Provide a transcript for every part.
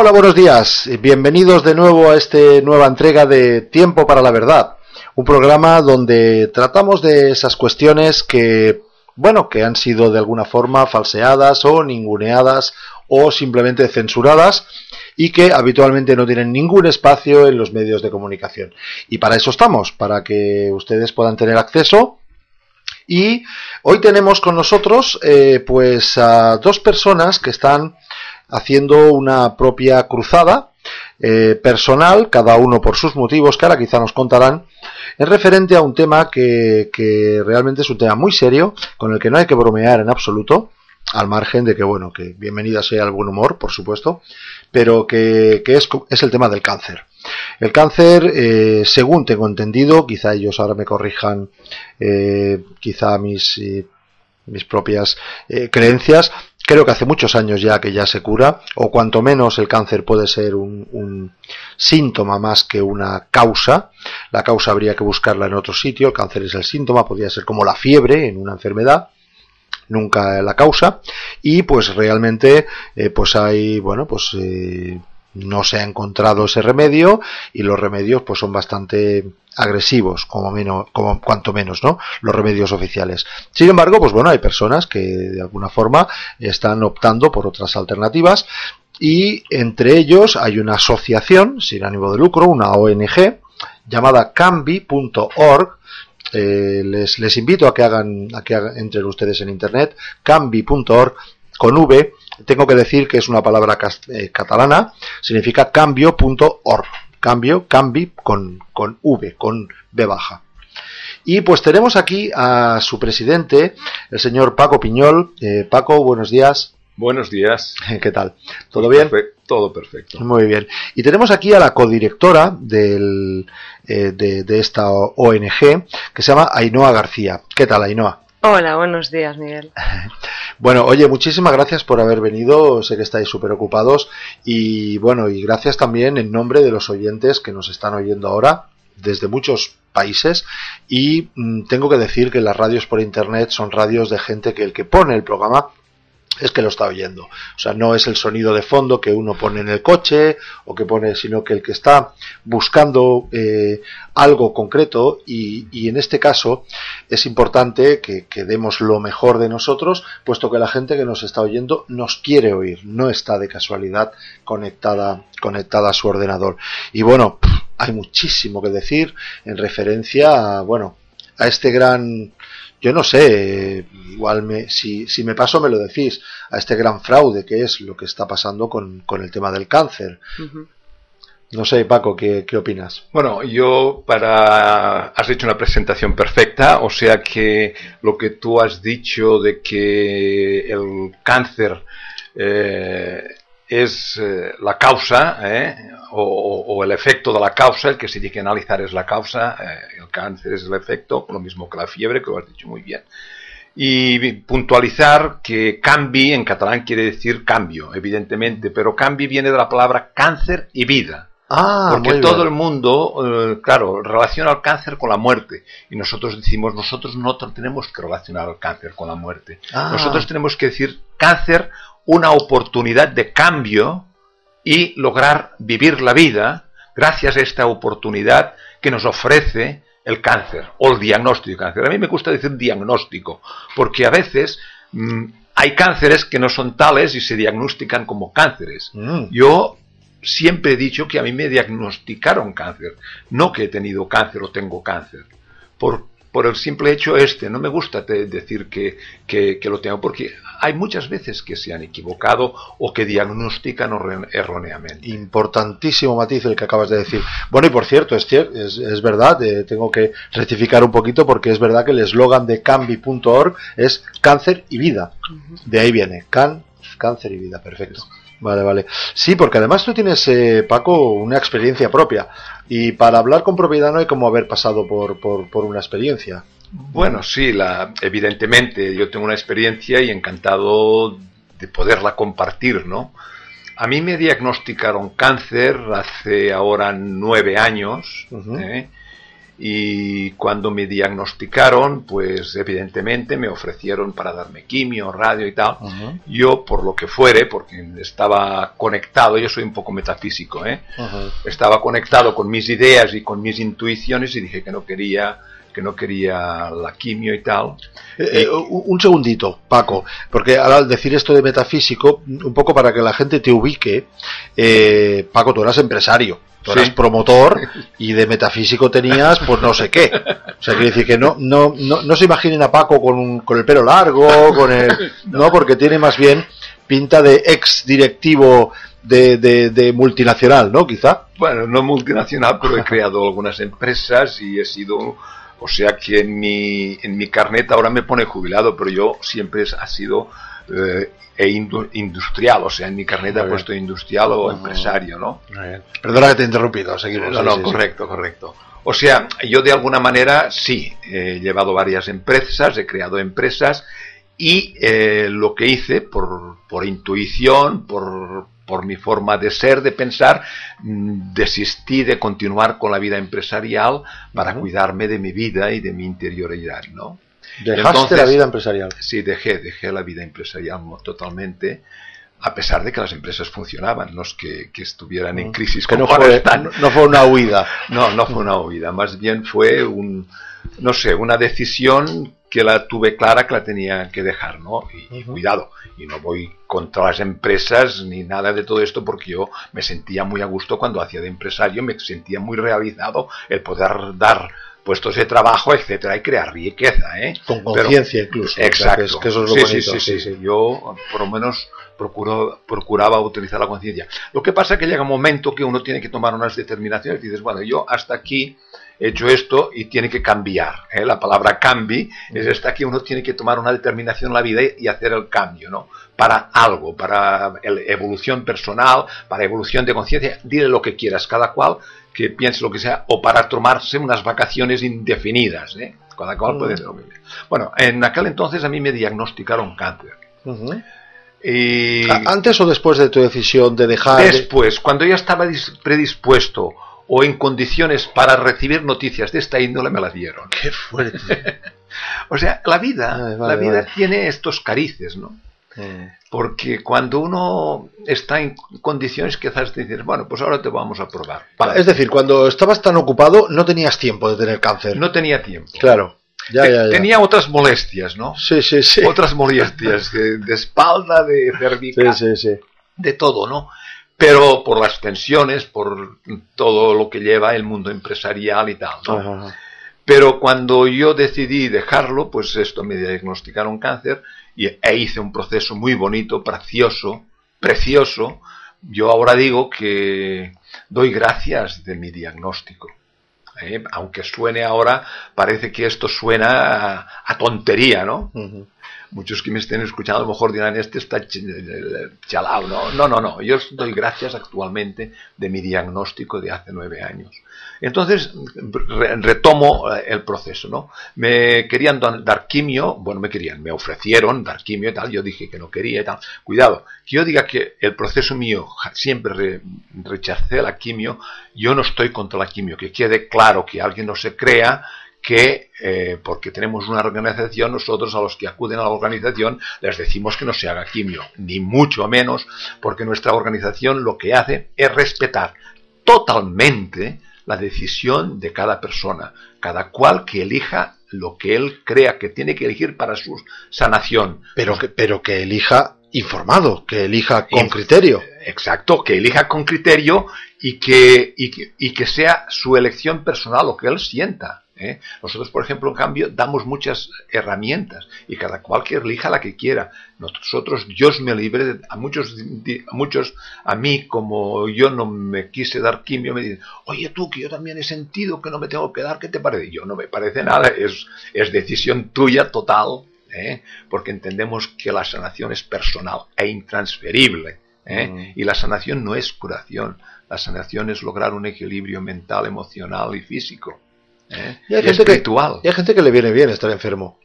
Hola, buenos días. Bienvenidos de nuevo a esta nueva entrega de Tiempo para la Verdad. Un programa donde tratamos de esas cuestiones que, bueno, que han sido de alguna forma falseadas o ninguneadas o simplemente censuradas y que habitualmente no tienen ningún espacio en los medios de comunicación. Y para eso estamos, para que ustedes puedan tener acceso y hoy tenemos con nosotros eh, pues a dos personas que están haciendo una propia cruzada eh, personal, cada uno por sus motivos, que ahora quizá nos contarán, en referente a un tema que, que realmente es un tema muy serio, con el que no hay que bromear en absoluto, al margen de que, bueno, que bienvenida sea el buen humor, por supuesto, pero que, que es, es, el tema del cáncer. El cáncer, eh, según tengo entendido, quizá ellos ahora me corrijan, eh, quizá mis, mis propias creencias, creo que hace muchos años ya que ya se cura, o cuanto menos el cáncer puede ser un, síntoma más que una causa. La causa habría que buscarla en otro sitio, el cáncer es el síntoma, podría ser como la fiebre en una enfermedad nunca la causa y pues realmente eh, pues hay bueno pues eh, no se ha encontrado ese remedio y los remedios pues son bastante agresivos como menos como cuanto menos no los remedios oficiales. Sin embargo pues bueno hay personas que de alguna forma están optando por otras alternativas y entre ellos hay una asociación sin ánimo de lucro una ONG llamada cambi.org eh, les, les, invito a que hagan, a que hagan, entren ustedes en internet, cambi.org con V, tengo que decir que es una palabra eh, catalana, significa cambio.org, cambio, cambi con, con V, con B baja. Y pues tenemos aquí a su presidente, el señor Paco Piñol. Eh, Paco, buenos días. Buenos días. ¿Qué tal? ¿Todo bien? Perfecto, todo perfecto. Muy bien. Y tenemos aquí a la codirectora del, eh, de, de, esta ONG, que se llama Ainhoa García. ¿Qué tal, Ainhoa? Hola, buenos días, Miguel. Bueno, oye, muchísimas gracias por haber venido. Sé que estáis súper ocupados. Y bueno, y gracias también en nombre de los oyentes que nos están oyendo ahora desde muchos países y mmm, tengo que decir que las radios por internet son radios de gente que el que pone el programa es que lo está oyendo. O sea, no es el sonido de fondo que uno pone en el coche o que pone, sino que el que está buscando eh, algo concreto y, y, en este caso es importante que, que, demos lo mejor de nosotros, puesto que la gente que nos está oyendo nos quiere oír, no está de casualidad conectada, conectada a su ordenador. Y bueno, hay muchísimo que decir en referencia a, bueno, a este gran yo no sé, igual me, si, si, me paso me lo decís, a este gran fraude que es lo que está pasando con, con el tema del cáncer. Uh -huh. No sé, Paco, ¿qué, ¿qué, opinas? Bueno, yo para... Has hecho una presentación perfecta, o sea que lo que tú has dicho de que el cáncer eh, es eh, la causa, eh, o, o, el efecto de la causa, el que se tiene que analizar es la causa, eh, el cáncer es el efecto, lo mismo que la fiebre, que lo has dicho muy bien. Y puntualizar que cambi en catalán quiere decir cambio, evidentemente, pero cambi viene de la palabra cáncer y vida. Ah, porque todo el mundo, eh, claro, relaciona el cáncer con la muerte. Y nosotros decimos, nosotros no tenemos que relacionar el cáncer con la muerte. Ah. Nosotros tenemos que decir cáncer, una oportunidad de cambio y lograr vivir la vida gracias a esta oportunidad que nos ofrece el cáncer o el diagnóstico de cáncer. A mí me gusta decir diagnóstico, porque a veces mmm, hay cánceres que no son tales y se diagnostican como cánceres. Mm. Yo siempre he dicho que a mí me diagnosticaron cáncer, no que he tenido cáncer o tengo cáncer. Por, por el simple hecho este, no me gusta decir que, que, lo tengo, porque hay muchas veces que se han equivocado o que diagnostican erróneamente. Importantísimo matiz el que acabas de decir. Bueno, y por cierto, es, es, es verdad, eh, tengo que rectificar un poquito porque es verdad que el eslogan de cambi.org es cáncer y vida. De ahí viene, can, cáncer y vida, perfecto. Vale, vale. Sí, porque además tú tienes, eh, Paco, una experiencia propia. Y para hablar con propiedad no hay como haber pasado por, por, por una experiencia. Bueno, sí, la, evidentemente yo tengo una experiencia y encantado de poderla compartir, ¿no? A mí me diagnosticaron cáncer hace ahora nueve años, ¿eh? Y cuando me diagnosticaron, pues evidentemente me ofrecieron para darme quimio, radio y tal. Yo, por lo que fuere, porque estaba conectado, yo soy un poco metafísico, ¿eh? estaba conectado con mis ideas y con mis intuiciones y dije que no quería que no quería la quimio y tal. Eh, eh, un segundito, Paco, porque al decir esto de metafísico, un poco para que la gente te ubique, eh, Paco, tú eras empresario. Tú eras promotor y de metafísico tenías, pues no sé qué. O sea, quiere decir que no, no, no, se imaginen a Paco con, con el pelo largo, con el. No, porque tiene más bien pinta de ex directivo de, de, multinacional, ¿no? Quizá. Bueno, no multinacional, pero he creado algunas empresas y he sido. O sea que en mi, en mi carnet ahora me pone jubilado, pero yo siempre ha sido eh, e industrial, o sea, en mi carnet he puesto industrial o empresario, ¿no? Perdona que te he interrumpido, seguimos. No, no, correcto, correcto. O sea, yo de alguna manera sí, he llevado varias empresas, he creado empresas y eh, lo que hice por, por intuición, por, por mi forma de ser, de pensar, mm, desistí de continuar con la vida empresarial para cuidarme de mi vida y de mi interioridad, ¿no? ¿Dejaste la vida empresarial? Sí, dejé, dejé la vida empresarial totalmente, a pesar de que las empresas funcionaban, no es que, estuvieran en mm. crisis que no fue, no fue una huida. No, no fue una huida, más bien fue un, no sé, una decisión que la tuve clara que la tenía que dejar, ¿no? Y, cuidado, y no voy contra las empresas ni nada de todo esto porque yo me sentía muy a gusto cuando hacía de empresario, me sentía muy realizado el poder dar puestos de trabajo, etcétera, y crear riqueza, ¿eh? Con conciencia incluso. Exacto. que, eso es lo sí, sí, sí, sí, Yo, por lo menos, procuro, procuraba utilizar la conciencia. Lo que pasa es que llega un momento que uno tiene que tomar unas determinaciones y dices, bueno, yo hasta aquí he hecho esto y tiene que cambiar. ¿eh? La palabra cambi es esta que uno tiene que tomar una determinación en la vida y hacer el cambio, ¿no? Para algo, para evolución personal, para evolución de conciencia, dile lo que quieras, cada cual que piense lo que sea, o para tomarse unas vacaciones indefinidas, ¿eh? Cada cual puede ser Bueno, en aquel entonces a mí me diagnosticaron cáncer. y... ¿Antes o después de tu decisión de dejar? Después, cuando ya estaba predispuesto o en condiciones para recibir noticias de esta índole, me las dieron. ¡Qué fuerte! o sea, la vida, la vida tiene estos carices, ¿no? Porque cuando uno está en condiciones, quizás te dices, bueno, pues ahora te vamos a probar. Es decir, cuando estabas tan ocupado, no tenías tiempo de tener cáncer. No tenía tiempo. Claro. Tenía otras molestias, ¿no? Sí, sí, sí. Otras molestias de, espalda, de cervical, sí, sí, sí. de todo, ¿no? Pero por las tensiones, por todo lo que lleva el mundo empresarial y tal, ¿no? Pero cuando yo decidí dejarlo, pues esto me diagnosticaron cáncer y, e hice un proceso muy bonito, precioso, precioso. Yo ahora digo que doy gracias de mi diagnóstico. ¿eh? Aunque suene ahora, parece que esto suena a, tontería, ¿no? Muchos que me estén escuchando a lo mejor dirán, este está chalado, ¿no? No, no, no. Yo doy gracias actualmente de mi diagnóstico de hace nueve años. Entonces retomo eh, el proceso, ¿no? Me querían dar quimio, bueno, me querían, me ofrecieron dar quimio y tal, yo dije que no quería y tal. Cuidado, que yo diga que el proceso mío siempre rechacé la quimio, yo no estoy contra la quimio, que quede claro que alguien no se crea que eh, porque tenemos una organización, nosotros a los que acuden a la organización les decimos que no se haga quimio, ni mucho menos, porque nuestra organización lo que hace es respetar totalmente la decisión de cada persona, cada cual que elija lo que él crea que tiene que elegir para su sanación. Pero que, pero que elija informado, que elija con criterio. Exacto, que elija con criterio y que, y que, y que sea su elección personal, lo que él sienta. ¿Eh? Nosotros, por ejemplo, en cambio, damos muchas herramientas y cada cual que elija la que quiera. Nosotros, Dios me libre, de- a muchos, a muchos, a mí, como yo no me quise dar quimio, me dicen, oye tú, que yo también he sentido que no me tengo que dar, ¿qué te parece? Yo no me parece nada, es, es decisión tuya total, ¿eh? porque entendemos que la sanación es personal e intransferible. ¿eh? Mm. Y la sanación no es curación, la sanación es lograr un equilibrio mental, emocional y físico. ¿Eh? Y hay, Y gente que, espiritual. y hay gente que le viene bien estar enfermo,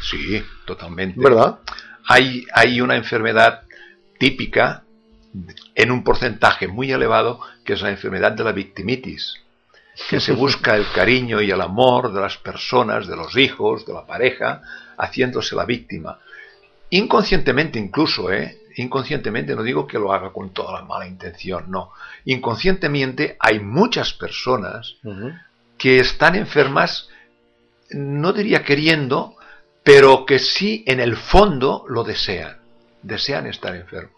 Sí, totalmente. ¿verdad? Hay, hay una enfermedad típica en un porcentaje muy elevado que es la enfermedad de la victimitis, que se busca el cariño y el amor de las personas, de los hijos, de la pareja, haciéndose la víctima. Inconscientemente incluso, ¿eh? Inconscientemente, no digo que lo haga con toda la mala intención, no. Inconscientemente hay muchas personas. Que están enfermas, no diría queriendo, pero que sí en el fondo lo desean, desean estar enfermos.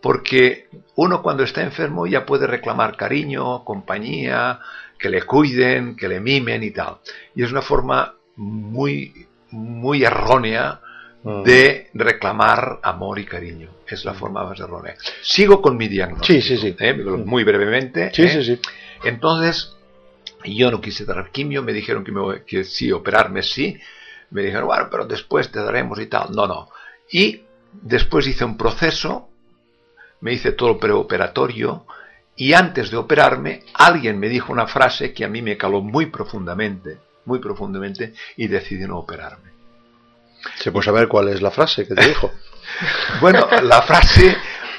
Porque uno cuando está enfermo ya puede reclamar cariño, compañía, que le cuiden, que le mimen y tal. Y es una forma muy, muy errónea Mm. de reclamar amor y cariño. Es la forma más errónea. Sigo con mi diagnóstico. Sí, sí, sí. ¿eh? Muy brevemente. Sí, ¿eh? sí, sí. Entonces, yo no quise dar quimio, me dijeron que, me- que sí, operarme sí. Me dijeron, bueno, pero después te daremos y tal. No, no. Y después hice un proceso, me hice todo el preoperatorio, y antes de operarme, alguien me dijo una frase que a mí me caló muy profundamente, muy profundamente, y decidí no operarme. Se puede saber cuál es la frase que te dijo. Bueno, la frase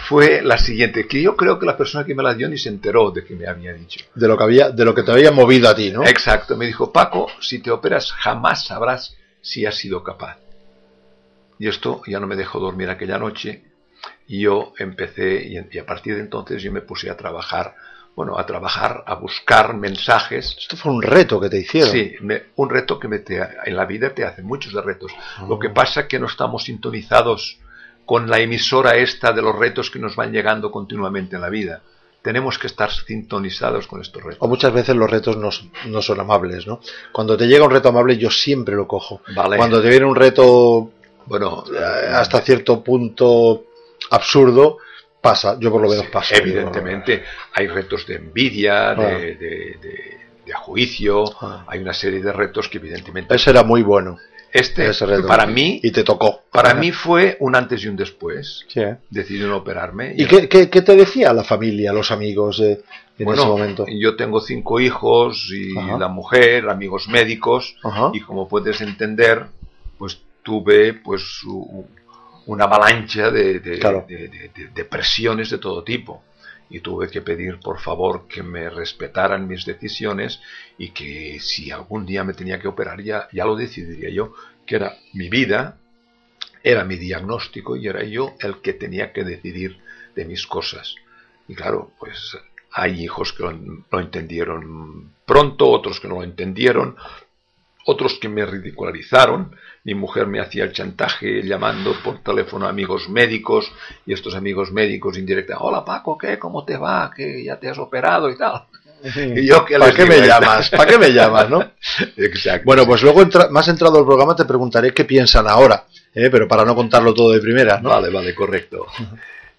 fue la siguiente, que yo creo que la persona que me la dio ni se enteró de que me había dicho. De lo que había, de lo que te había movido a ti, ¿no? Exacto, me dijo, Paco, si te operas jamás sabrás si has sido capaz. Y esto ya no me dejó dormir aquella noche y yo empecé, y, y a partir de entonces yo me puse a trabajar, bueno, a trabajar, a buscar mensajes. Esto fue un reto que te hicieron. Sí, me- un reto que me te- en la vida te hace muchos de retos. Lo Ah. que pasa es que no estamos sintonizados con la emisora esta de los retos que nos van llegando continuamente en la vida. Tenemos que estar sintonizados con estos retos. O muchas veces los retos no, son- no son amables, ¿no? Cuando te llega un reto amable, yo siempre lo cojo. Vale. Cuando te viene un reto Bueno, eh, hasta cierto punto absurdo, pasa. Yo por lo menos paso. Evidentemente, hay retos de envidia, Ah. de, de- de- de juicio, Ah. hay una serie de retos que evidentemente... Ese era muy bueno. Este, para mí, Y te tocó. para mí fue un antes y un después. Sí, ¿eh? Decidí no operarme. ¿Y qué, qué- qué te decía la familia, los amigos eh, en bueno, ese momento? yo tengo cinco hijos y Ajá. la mujer, amigos médicos, Ajá. y como puedes entender, pues tuve pues una avalancha de, de- Claro. de- de- de- de presiones de todo tipo. Y tuve que pedir, por favor, que me respetaran mis decisiones y que si algún día me tenía que operar, ya, ya lo decidiría yo, que era mi vida, era mi diagnóstico y era yo el que tenía que decidir de mis cosas. Y claro, pues hay hijos que lo, lo entendieron pronto, otros que no lo entendieron, otros que me ridicularizaron. Mi mujer me hacía el chantaje llamando por teléfono a amigos médicos y estos amigos médicos indirecta, hola Paco, ¿qué? ¿Cómo te va? ¿Que ya te has operado y tal? Y yo que ¿Para qué me llamas? ¿Para qué me llamas, no? Exacto. Bueno, pues luego entra- más entrado el programa te preguntaré qué piensan ahora, ¿eh? pero para no contarlo todo de primera, ¿no? Vale, vale, correcto.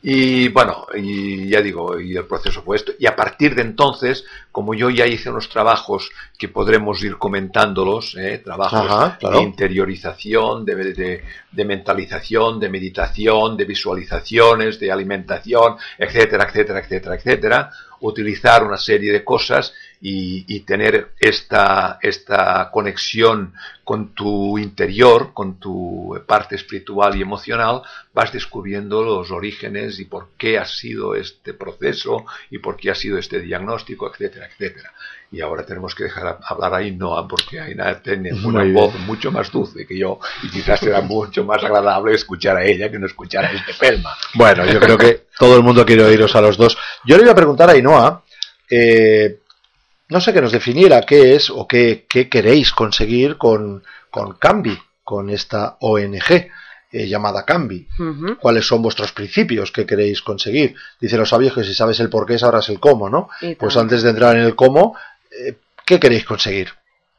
Y bueno, y ya digo, y el proceso fue esto. Y a partir de entonces, como yo ya hice unos trabajos que podremos ir comentándolos, ¿eh? trabajos Ajá, claro. de interiorización, de, de- de mentalización, de meditación, de visualizaciones, de alimentación, etcétera, etcétera, etcétera, etcétera, utilizar una serie de cosas y, y tener esta, esta conexión con tu interior, con tu parte espiritual y emocional, vas descubriendo los orígenes y por qué ha sido este proceso y por qué ha sido este diagnóstico, etcétera, etcétera. Y ahora tenemos que dejar hablar a Ainhoa porque Ainhoa tiene Muy una bien. voz mucho más dulce que yo y quizás será mucho más agradable escuchar a ella que no escuchar a este pelma. Bueno, yo creo que todo el mundo quiere oíros a los dos. Yo le iba a preguntar a Ainhoa, eh, no sé que nos definiera qué es o qué, qué queréis conseguir con, con Cambi, con esta ONG. eh, llamada Cambi. ¿Cuáles son vuestros principios que queréis conseguir? Dice los sabios que si sabes el por qué, sabrás el cómo, ¿no? Pues antes de entrar en el cómo, eh, ¿qué queréis conseguir?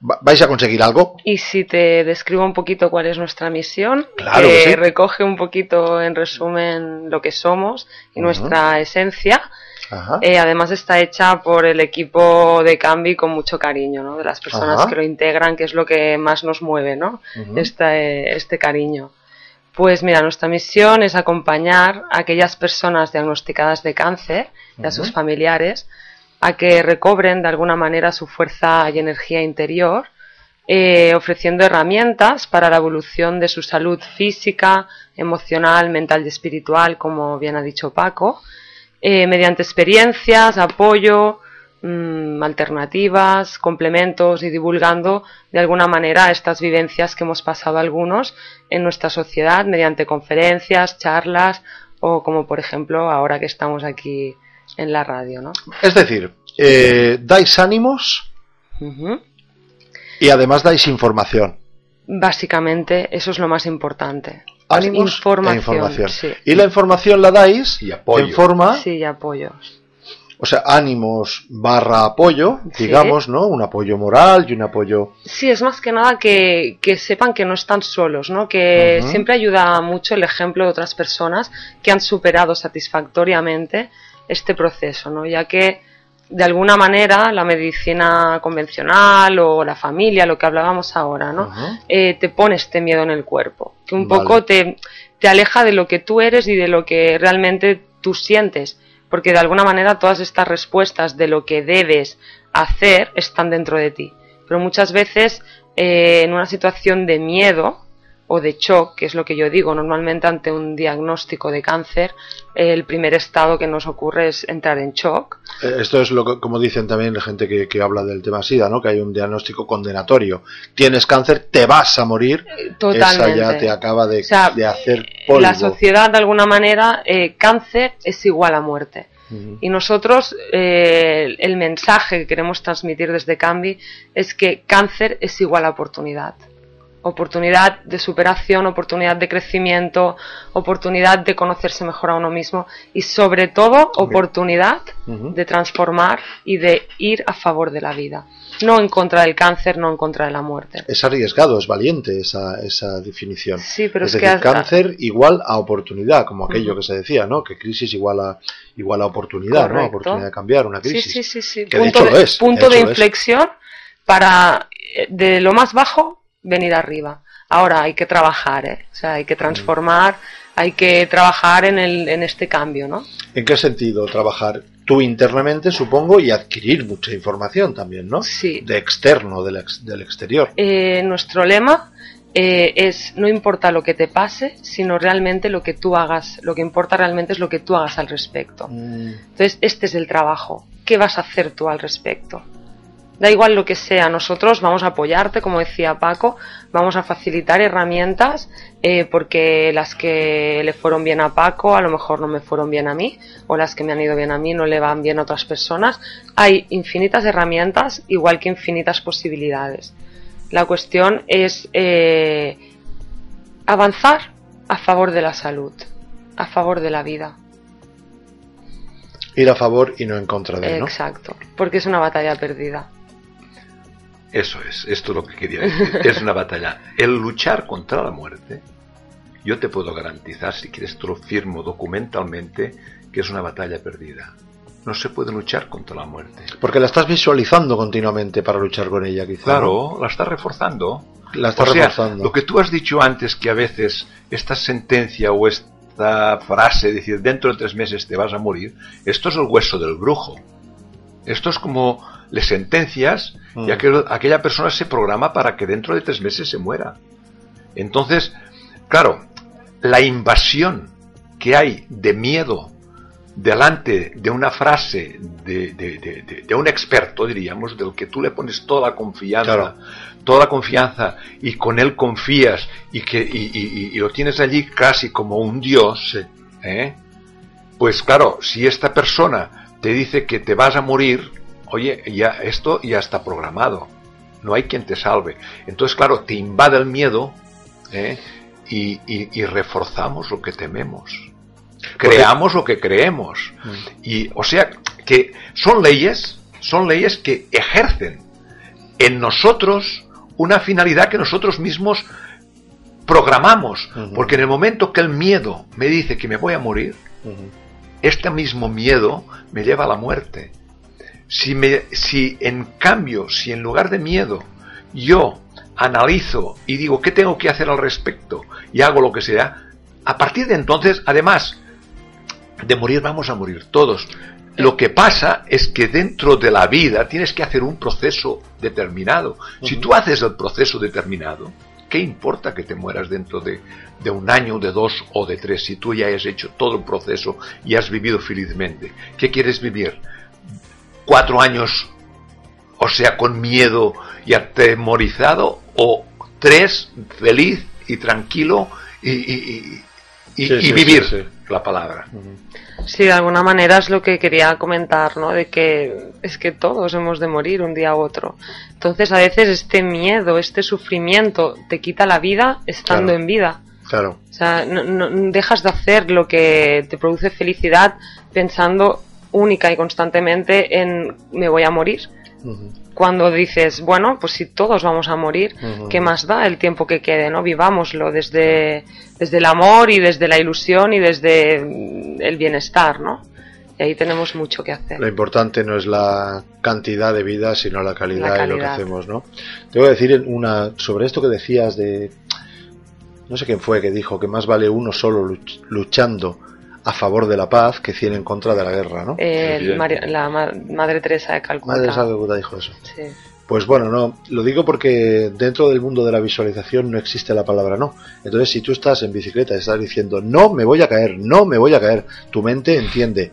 Va- ¿Vais a conseguir algo? Y si te describo un poquito cuál es nuestra misión, Claro que que sí. recoge un poquito en resumen lo que somos y nuestra esencia. Eh, además está hecha por el equipo de Cambi con mucho cariño, ¿no? De las personas Ajá. que lo integran, que es lo que más nos mueve, ¿no? Este, este cariño. Pues mira, nuestra misión es acompañar a aquellas personas diagnosticadas de cáncer y a sus familiares a que recobren de alguna manera su fuerza y energía interior, eh, ofreciendo herramientas para la evolución de su salud física, emocional, mental y espiritual, como bien ha dicho Paco, eh, mediante experiencias, apoyo, mm, alternativas, complementos y divulgando de alguna manera estas vivencias que hemos pasado algunos en nuestra sociedad mediante conferencias, charlas o como por ejemplo ahora que estamos aquí en la radio, ¿no? Es decir, eh, dais ánimos y además dais información. Básicamente eso es lo más importante. Ánimos información, e información. sí. Y la información la dais Y apoyo. en forma, Sí, y apoyos. o sea, ánimos barra apoyo, Sí. digamos, ¿no? Un apoyo moral y un apoyo... Sí, es más que nada que, que sepan que no están solos, ¿no? Que siempre ayuda mucho el ejemplo de otras personas que han superado satisfactoriamente este proceso, ¿no? Ya que de alguna manera la medicina convencional o la familia, lo que hablábamos ahora, ¿no? Eh, te pone este miedo en el cuerpo, que un Vale. poco te, te aleja de lo que tú eres y de lo que realmente tú sientes, porque de alguna manera todas estas respuestas de lo que debes hacer están dentro de ti. Pero muchas veces eh, en una situación de miedo o de shock, que es lo que yo digo, normalmente ante un diagnóstico de cáncer, eh, el primer estado que nos ocurre es entrar en shock. Eh, Esto es lo que, como dicen también la gente que, que habla del tema SIDA, ¿no? Que hay un diagnóstico condenatorio. Tienes cáncer, te vas a morir. Totalmente. Esa ya te acaba de, O sea, de hacer polvo. La sociedad, de alguna manera, eh, cáncer es igual a muerte. Y nosotros, eh, el mensaje que queremos transmitir desde Cambi es que cáncer es igual a oportunidad. Oportunidad de superación, oportunidad de crecimiento, oportunidad de conocerse mejor a uno mismo y sobre todo oportunidad de transformar y de ir a favor de la vida. No en contra del cáncer, no en contra de la muerte. Es arriesgado, es valiente esa, esa definición. Sí, pero es es que decir, hasta- cáncer igual a oportunidad, como aquello que se decía, ¿no? Que crisis igual a, igual a oportunidad, ¿no? Oportunidad de cambiar una Sí, crisis. sí, sí, sí. Que de punto hecho lo de, es, punto de de hecho lo es. inflexión para eh, de lo más bajo venir arriba. Ahora hay que trabajar, ¿eh? O sea, hay que transformar, hay que trabajar en, el, en este cambio, ¿no? ¿En qué sentido trabajar? Tú internamente, supongo, y adquirir mucha información también, ¿no? Sí. De externo, del, ex- del exterior. Eh, nuestro lema eh, es no importa lo que te pase, sino realmente lo que tú hagas. Lo que importa realmente es lo que tú hagas al respecto. Mm, Entonces, este es el trabajo. ¿Qué vas a hacer tú al respecto? Da igual lo que sea, nosotros vamos a apoyarte, como decía Paco, vamos a facilitar herramientas, eh, porque las que le fueron bien a Paco a lo mejor no me fueron bien a mí, o las que me han ido bien a mí no le van bien a otras personas. Hay infinitas herramientas, igual que infinitas posibilidades. La cuestión es eh, avanzar a favor de la salud, a favor de la vida. Ir a favor y no en contra de, ¿no? Exacto, porque es una batalla perdida. Eso es, esto es lo que quería decir. Es una batalla. El luchar contra la muerte, yo te puedo garantizar, si quieres te lo firmo documentalmente, que es una batalla perdida. No se puede luchar contra la muerte. Porque la estás visualizando continuamente para luchar con ella, quizá. ¿no? Claro, la estás reforzando. La estás o sea, reforzando. Lo que tú has dicho antes, que a veces esta sentencia o esta frase, decir, dentro de tres meses te vas a morir, esto es el hueso del brujo. Esto es como le sentencias y Mm. aquel- aquella persona se programa para que dentro de tres meses se muera. Entonces, claro, la invasión que hay de miedo delante de una frase de, de- de- de- de un experto, diríamos, del que tú le pones toda la confianza, Claro. toda la confianza y con él confías y que y, y- y- y lo tienes allí casi como un dios, ¿eh? pues claro, si esta persona te dice que te vas a morir, oye, ya esto ya está programado, no hay quien te salve. Entonces, claro, te invade el miedo, ¿eh? y, y- y reforzamos lo que tememos. Creamos lo que creemos. Y, o sea, que son leyes, son leyes que ejercen en nosotros una finalidad que nosotros mismos programamos. Porque en el momento que el miedo me dice que me voy a morir, este mismo miedo me lleva a la muerte. Si, me, si en cambio, si en lugar de miedo yo analizo y digo qué tengo que hacer al respecto y hago lo que sea, a partir de entonces, además de morir, vamos a morir todos. Lo que pasa es que dentro de la vida tienes que hacer un proceso determinado. Si tú haces el proceso determinado, ¿qué importa que te mueras dentro de, de un año, de dos o de tres? Si tú ya has hecho todo el proceso y has vivido felizmente. ¿Qué quieres vivir? ¿Cuatro años, o sea, con miedo y atemorizado? ¿O tres, feliz y tranquilo y, y- y- y- Sí, y sí, vivir sí. la palabra? Sí, de alguna manera es lo que quería comentar, ¿no? De que es que todos hemos de morir un día u otro. Entonces, a veces este miedo, este sufrimiento te quita la vida estando Claro. en vida. Claro. O sea, no, no- dejas de hacer lo que te produce felicidad pensando única y constantemente en me voy a morir. Cuando dices, bueno, pues si todos vamos a morir, Ujú. ¿qué más da el tiempo que quede? ¿no? Vivámoslo desde, desde el amor y desde la ilusión y desde el bienestar, ¿no? Y ahí tenemos mucho que hacer. Lo importante no es la cantidad de vida, sino la calidad, La de lo que calidad. hacemos, ¿no? Te voy a decir una sobre esto que decías de no sé quién fue que dijo que más vale uno solo luch- luchando a favor de la paz que cien en contra de la guerra, ¿no? Eh, la ma- Madre Teresa de Calcuta. Madre de Calcuta dijo eso. Sí. Pues bueno, no, lo digo porque dentro del mundo de la visualización no existe la palabra no. Entonces, si tú estás en bicicleta y estás diciendo no me voy a caer, no me voy a caer, tu mente entiende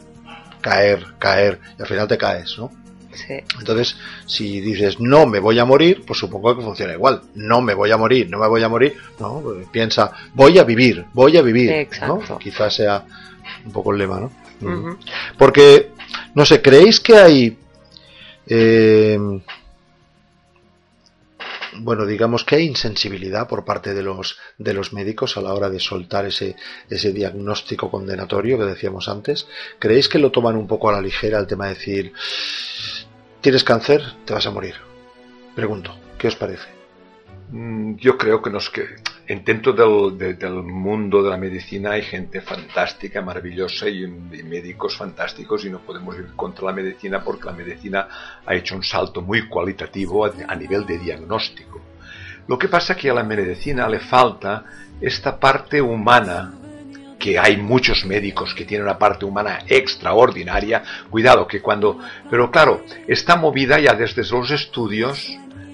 caer, caer, y al final te caes, ¿no? Sí. Entonces, si dices no me voy a morir, pues supongo que funciona igual. No me voy a morir, no me voy a morir, no, pues piensa voy a vivir, voy a vivir, Exacto. ¿no? Quizás sea un poco el lema, ¿no? Porque, no sé, ¿creéis que hay... eh, bueno, digamos que hay insensibilidad por parte de los, de los médicos a la hora de soltar ese, ese diagnóstico condenatorio que decíamos antes. ¿Creéis que lo toman un poco a la ligera el tema de decir, tienes cáncer, te vas a morir? Pregunto, ¿qué os parece? Mm, Yo creo que nos que dentro del, de- del mundo de la medicina hay gente fantástica, maravillosa y, y médicos fantásticos y no podemos ir contra la medicina porque la medicina ha hecho un salto muy cualitativo a, a nivel de diagnóstico. Lo que pasa es que a la medicina le falta esta parte humana que hay muchos médicos que tienen una parte humana extraordinaria. Cuidado que cuando, pero claro, está movida ya desde los estudios,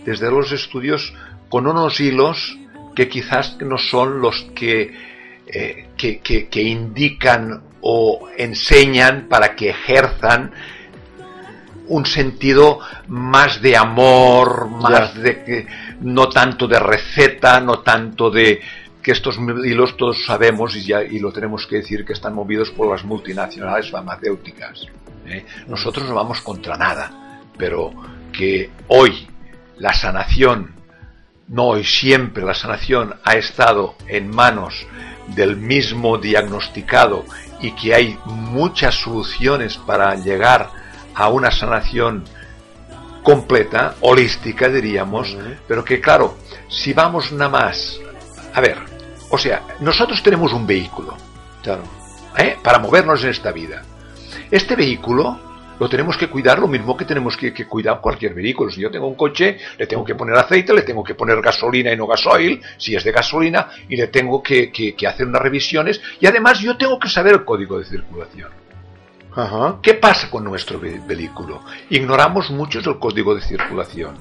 desde los estudios con unos hilos que quizás no son los que, eh, que, que- que indican o enseñan para que ejerzan un sentido más de amor, más de que no tanto de receta, no tanto de que estos hilos todos sabemos y ya y lo tenemos que decir que están movidos por las multinacionales farmacéuticas. ¿eh? Nosotros no vamos contra nada, pero que hoy la sanación, no hoy siempre la sanación ha estado en manos del mismo diagnosticado y que hay muchas soluciones para llegar a una sanación completa, holística diríamos, pero que claro, si vamos nada más, a ver, o sea, nosotros tenemos un vehículo, Claro. ¿eh? para movernos en esta vida. Este vehículo lo tenemos que cuidar lo mismo que tenemos que, que cuidar cualquier vehículo. Si yo tengo un coche, le tengo que poner aceite, le tengo que poner gasolina y no gasoil, si es de gasolina, y le tengo que, que- que hacer unas revisiones. Y además yo tengo que saber el código de circulación. Ajá. ¿Qué pasa con nuestro ve- vehículo? Ignoramos mucho el código de circulación.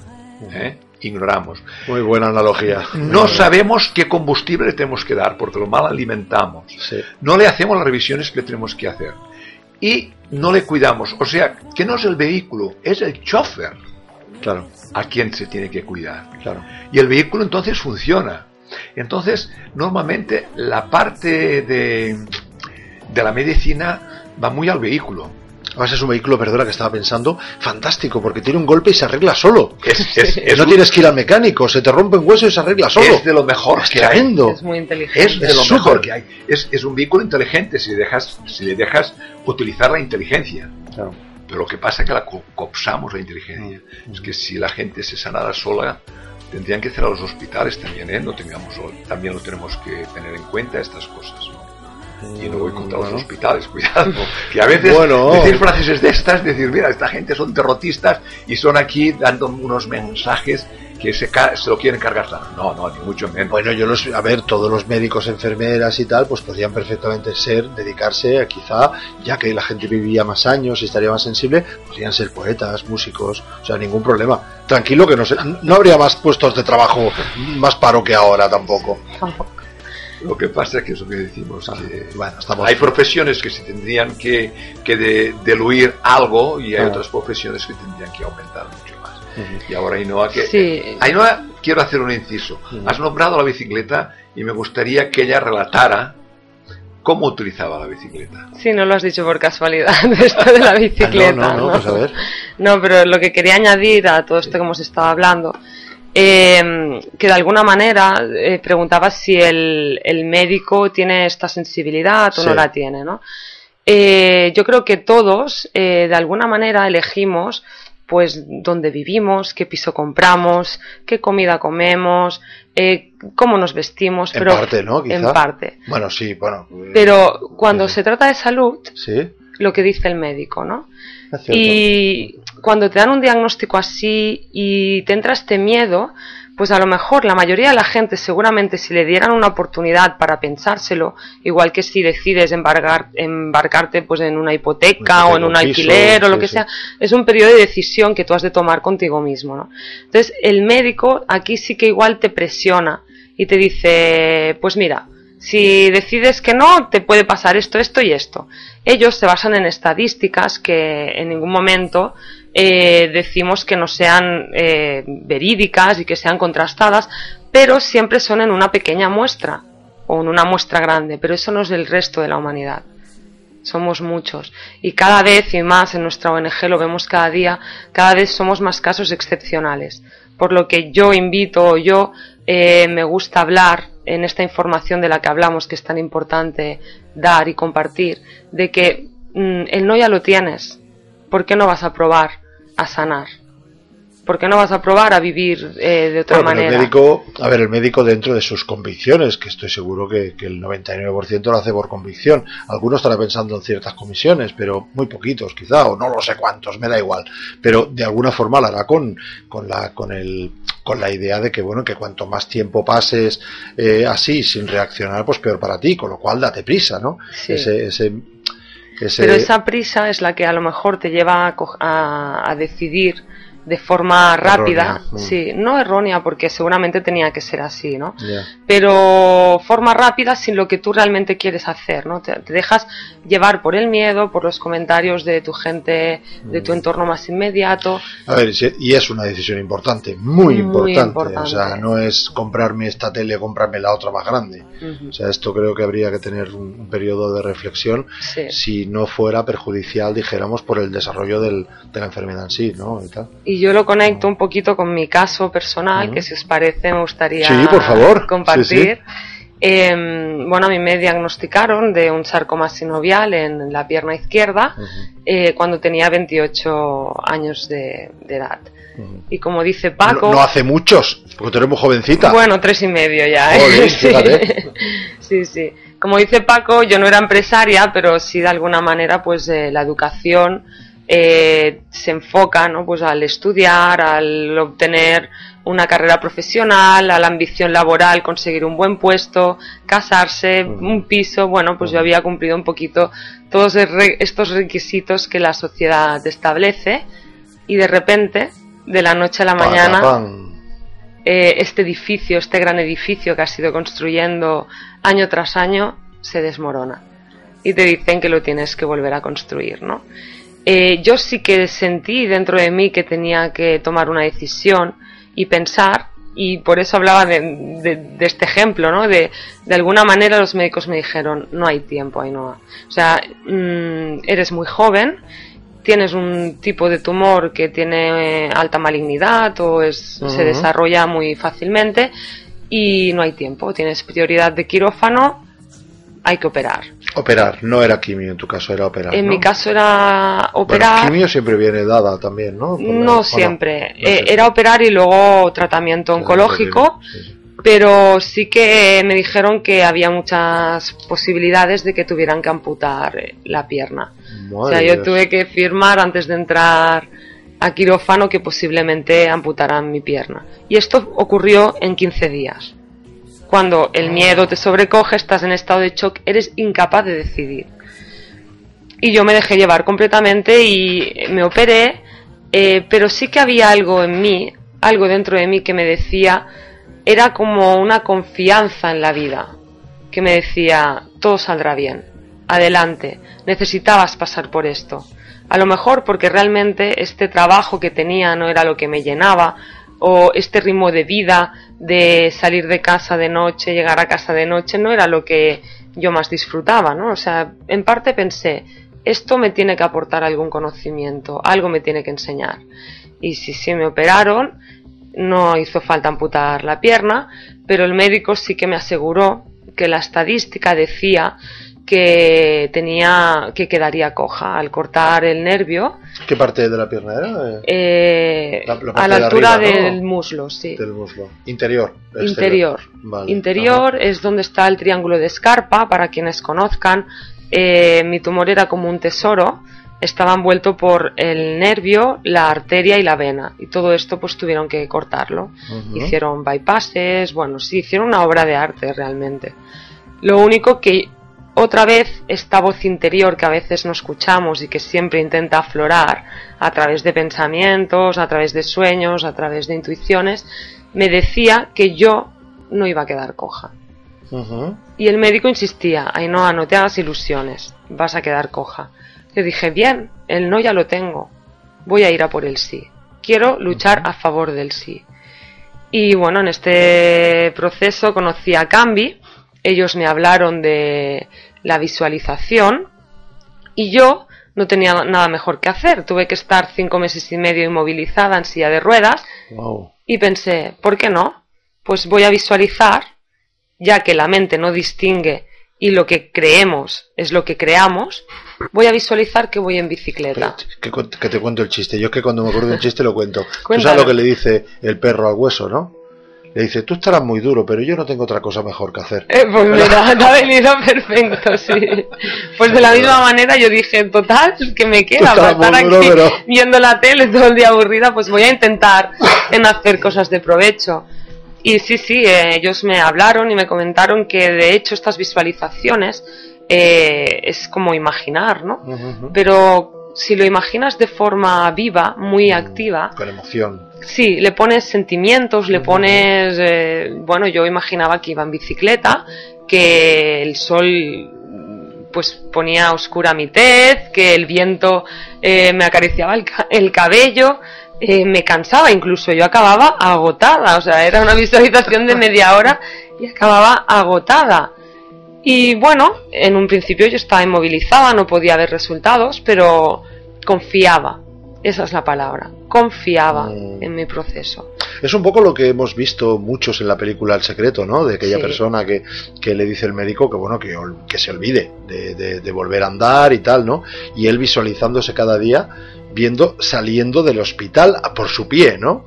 ¿eh? Ignoramos. Muy buena analogía. No sabemos qué combustible le tenemos que dar porque lo mal alimentamos. Sí. No le hacemos las revisiones que tenemos que hacer. Y no le cuidamos. O sea, que no es el vehículo, es el chofer Claro, a quien se tiene que cuidar. claro. Y el vehículo entonces funciona. Entonces, normalmente la parte de, de la medicina va muy al vehículo. Además es un vehículo, perdona que estaba pensando, fantástico, porque tiene un golpe y se arregla solo. Es, es- es no un- tienes que ir al mecánico, se te rompe un hueso y se arregla solo. Es de lo mejor Es que hay. tremendo. Es muy inteligente. Es de lo mejor que hay. Es, es un vehículo inteligente si le dejas, si le dejas utilizar la inteligencia. Claro. Pero lo que pasa es que la co- coopsamos la inteligencia. Es que si la gente se sanara sola, tendrían que cerrar los hospitales también, ¿eh? No tengamos, también lo tenemos que tener en cuenta estas cosas, ¿no? Y no voy contra los hospitales, cuidado. Que a veces Bueno. decir frases de estas, decir, mira, esta gente son terroristas y son aquí dando unos mensajes que se, ca- se lo quieren cargar. No, no, ni mucho menos. Bueno, yo los, a ver, todos los médicos, enfermeras y tal, pues podrían perfectamente ser, dedicarse a quizá, ya que la gente vivía más años y estaría más sensible, podrían ser poetas, músicos, o sea, ningún problema. Tranquilo que no, se- no habría más puestos de trabajo, más paro que ahora tampoco. Lo que pasa es que eso que decimos, que Bueno, estamos... hay profesiones que se tendrían que, que de- diluir algo y hay Ah. otras profesiones que tendrían que aumentar mucho más. Y ahora Ainhoa, que, Sí. Ainhoa, quiero hacer un inciso. Has nombrado la bicicleta y me gustaría que ella relatara cómo utilizaba la bicicleta. Sí, no lo has dicho por casualidad, esto de la bicicleta. Ah, no, no, no, pues a ver. No, pero lo que quería añadir a todo esto que hemos estado hablando, eh, que de alguna manera eh, preguntaba si el, el médico tiene esta sensibilidad o Sí. no la tiene, ¿no? Eh, yo creo que todos, eh, de alguna manera, elegimos pues dónde vivimos, qué piso compramos, qué comida comemos, eh, cómo nos vestimos, En pero parte, ¿no? Quizá. en parte. Bueno, sí, bueno. eh, Pero cuando se trata de salud, Sí, lo que dice el médico, ¿no? Y cuando te dan un diagnóstico así y te entra este miedo, pues a lo mejor la mayoría de la gente seguramente si le dieran una oportunidad para pensárselo, igual que si decides embargar, embarcarte pues en una hipoteca Hipoteca, o en un piso, alquiler o lo sí, que sí. sea, es un periodo de decisión que tú has de tomar contigo mismo, ¿no? Entonces el médico aquí sí que igual te presiona y te dice, pues mira, si decides que no, te puede pasar esto, esto y esto. Ellos se basan en estadísticas que en ningún momento eh, decimos que no sean eh, verídicas y que sean contrastadas, pero siempre son en una pequeña muestra o en una muestra grande, pero eso no es el resto de la humanidad. Somos muchos y cada vez y más en nuestra ONG lo vemos cada día, cada vez somos más casos excepcionales. Por lo que yo invito yo eh, me gusta hablar en esta información de la que hablamos, que es tan importante dar y compartir, de que mm, el no ya lo tienes. ¿Por qué no vas a probar a sanar? ¿Por qué no vas a probar a vivir eh, de otra Bueno, manera? el médico, a ver, el médico dentro de sus convicciones, que estoy seguro que, que el 99% lo hace por convicción. Algunos estará pensando en ciertas comisiones, pero muy poquitos quizá, o no lo sé cuántos, me da igual. Pero de alguna forma lo hará con, con la, con el, con la idea de que bueno, que cuanto más tiempo pases eh, así, sin reaccionar, pues peor para ti, con lo cual date prisa, ¿no? Sí. Ese, ese, ese- Pero esa prisa es la que a lo mejor te lleva a, a- a decidir de forma rápida, Errónea, mm. sí, no errónea porque seguramente tenía que ser así, ¿no? Pero forma rápida sin lo que tú realmente quieres hacer, ¿no? Te, te dejas llevar por el miedo, por los comentarios de tu gente, de Mm. tu entorno más inmediato. A ver, y es una decisión importante, muy, Muy importante. importante. O sea, no es comprarme esta tele comprarme la otra más grande. O sea, esto creo que habría que tener un, un periodo de reflexión Sí. si no fuera perjudicial, dijéramos, por el desarrollo del- de la enfermedad en sí, ¿no? Y tal. Y yo lo conecto un poquito con mi caso personal, Ujú. que si os parece me gustaría Sí, por favor. compartir. Sí, Eh, bueno, a mí me diagnosticaron de un sarcoma sinovial en la pierna izquierda eh, cuando tenía 28 años de, de edad. Y como dice Paco, No, no hace muchos, porque tú eres muy jovencita. bueno, tres y medio ya. ¿eh? Joder, sí. fíjate. sí, sí. Como dice Paco, yo no era empresaria, pero sí de alguna manera, pues eh, la educación eh, se enfoca, ¿no? Pues al estudiar, al obtener una carrera profesional, a la ambición laboral, conseguir un buen puesto, casarse, un piso. Bueno, pues yo había cumplido un poquito todos estos requisitos que la sociedad establece y de repente, de la noche a la mañana, eh, este edificio, este gran edificio que has ido construyendo año tras año, se desmorona. Y te dicen que lo tienes que volver a construir, ¿no? Eh, yo sí que sentí dentro de mí que tenía que tomar una decisión y pensar, y por eso hablaba de, de- de este ejemplo, ¿no? De, de alguna manera los médicos me dijeron, no hay tiempo, Ainhoa. O sea, mm, eres muy joven tienes un tipo de tumor que tiene alta malignidad o es, se desarrolla muy fácilmente y no hay tiempo. Tienes prioridad de quirófano, hay que operar. Operar, no era quimio en tu caso, era operar. En ¿no? mi caso era Bueno, operar. quimio siempre viene dada también, ¿no? Por la- ¿o no siempre. No Eh, era operar y luego tratamiento oncológico, Sí, sí. pero sí que me dijeron que había muchas posibilidades de que tuvieran que amputar eh, la pierna. o sea, yo Dios. tuve que firmar antes de entrar a quirófano que posiblemente amputaran mi pierna. Y esto ocurrió en 15 días. Cuando el miedo te sobrecoge, estás en estado de shock, eres incapaz de decidir. Y yo me dejé llevar completamente y me operé, eh, pero sí que había algo en mí, algo dentro de mí que me decía, era como una confianza en la vida, que me decía, todo saldrá bien, adelante, necesitabas pasar por esto. A lo mejor porque realmente este trabajo que tenía no era lo que me llenaba, o este ritmo de vida de salir de casa de noche, llegar a casa de noche, no era lo que yo más disfrutaba, ¿no? O sea, en parte pensé, esto me tiene que aportar algún conocimiento, algo me tiene que enseñar. Y si sí me operaron, no hizo falta amputar la pierna, pero el médico sí que me aseguró que la estadística decía que tenía que quedaría coja al cortar el nervio ¿Qué parte de la pierna era? Eh, La- a la de altura arriba, ¿no? del muslo, sí. Del muslo. Interior. Interior. Vale, Interior es donde está el triángulo de Scarpa, para quienes conozcan. Eh, mi tumor era como un tesoro, estaba envuelto por el nervio, la arteria y la vena. Y todo esto pues tuvieron que cortarlo. Hicieron bypasses, bueno, sí, hicieron una obra de arte realmente. Lo único que otra vez esta voz interior que a veces no escuchamos y que siempre intenta aflorar a través de pensamientos, a través de sueños, a través de intuiciones, me decía que yo no iba a quedar coja. Y el médico insistía, Ainhoa, no te hagas ilusiones, vas a quedar coja. Yo dije, bien, el no ya lo tengo, voy a ir a por el sí. Quiero luchar a favor del sí. Y bueno, en este proceso conocí a Cambi, ellos me hablaron de la visualización y yo no tenía nada mejor que hacer. Tuve que estar cinco meses y medio inmovilizada en silla de ruedas Wow. y pensé, ¿por qué no? Pues voy a visualizar, ya que la mente no distingue y lo que creemos es lo que creamos, voy a visualizar que voy en bicicleta. Que, que te cuento el chiste. Yo es que cuando me acuerdo de un chiste lo cuento. Tú sabes lo que le dice el perro al hueso, ¿no? Le dice, tú estarás muy duro, pero yo no tengo otra cosa mejor que hacer. Eh, pues mira, te ha venido perfecto, sí. Pues de la misma manera yo dije, total, que me queda para estar duro, aquí pero- viendo la tele todo el día aburrida, pues voy a intentar en hacer cosas de provecho. Y sí, sí, eh, ellos me hablaron y me comentaron que de hecho estas visualizaciones eh, es como imaginar, ¿no? Pero si lo imaginas de forma viva, muy activa, Con emoción. Sí, le pones sentimientos, le pones, eh, bueno, yo imaginaba que iba en bicicleta, que el sol pues ponía oscura mi tez, que el viento eh, me acariciaba el, el cabello, eh, me cansaba incluso, yo acababa agotada, o sea, era una visualización de media hora y acababa agotada. Y bueno, en un principio yo estaba inmovilizada, no podía ver resultados, pero confiaba, esa es la palabra, confiaba Mm. en mi proceso. Es un poco lo que hemos visto muchos en la película El Secreto, ¿no? De aquella Sí. persona que, que le dice el médico que, bueno, que, que se olvide de, de- de volver a andar y tal, ¿no? Y él visualizándose cada día, viendo, saliendo del hospital por su pie, ¿no?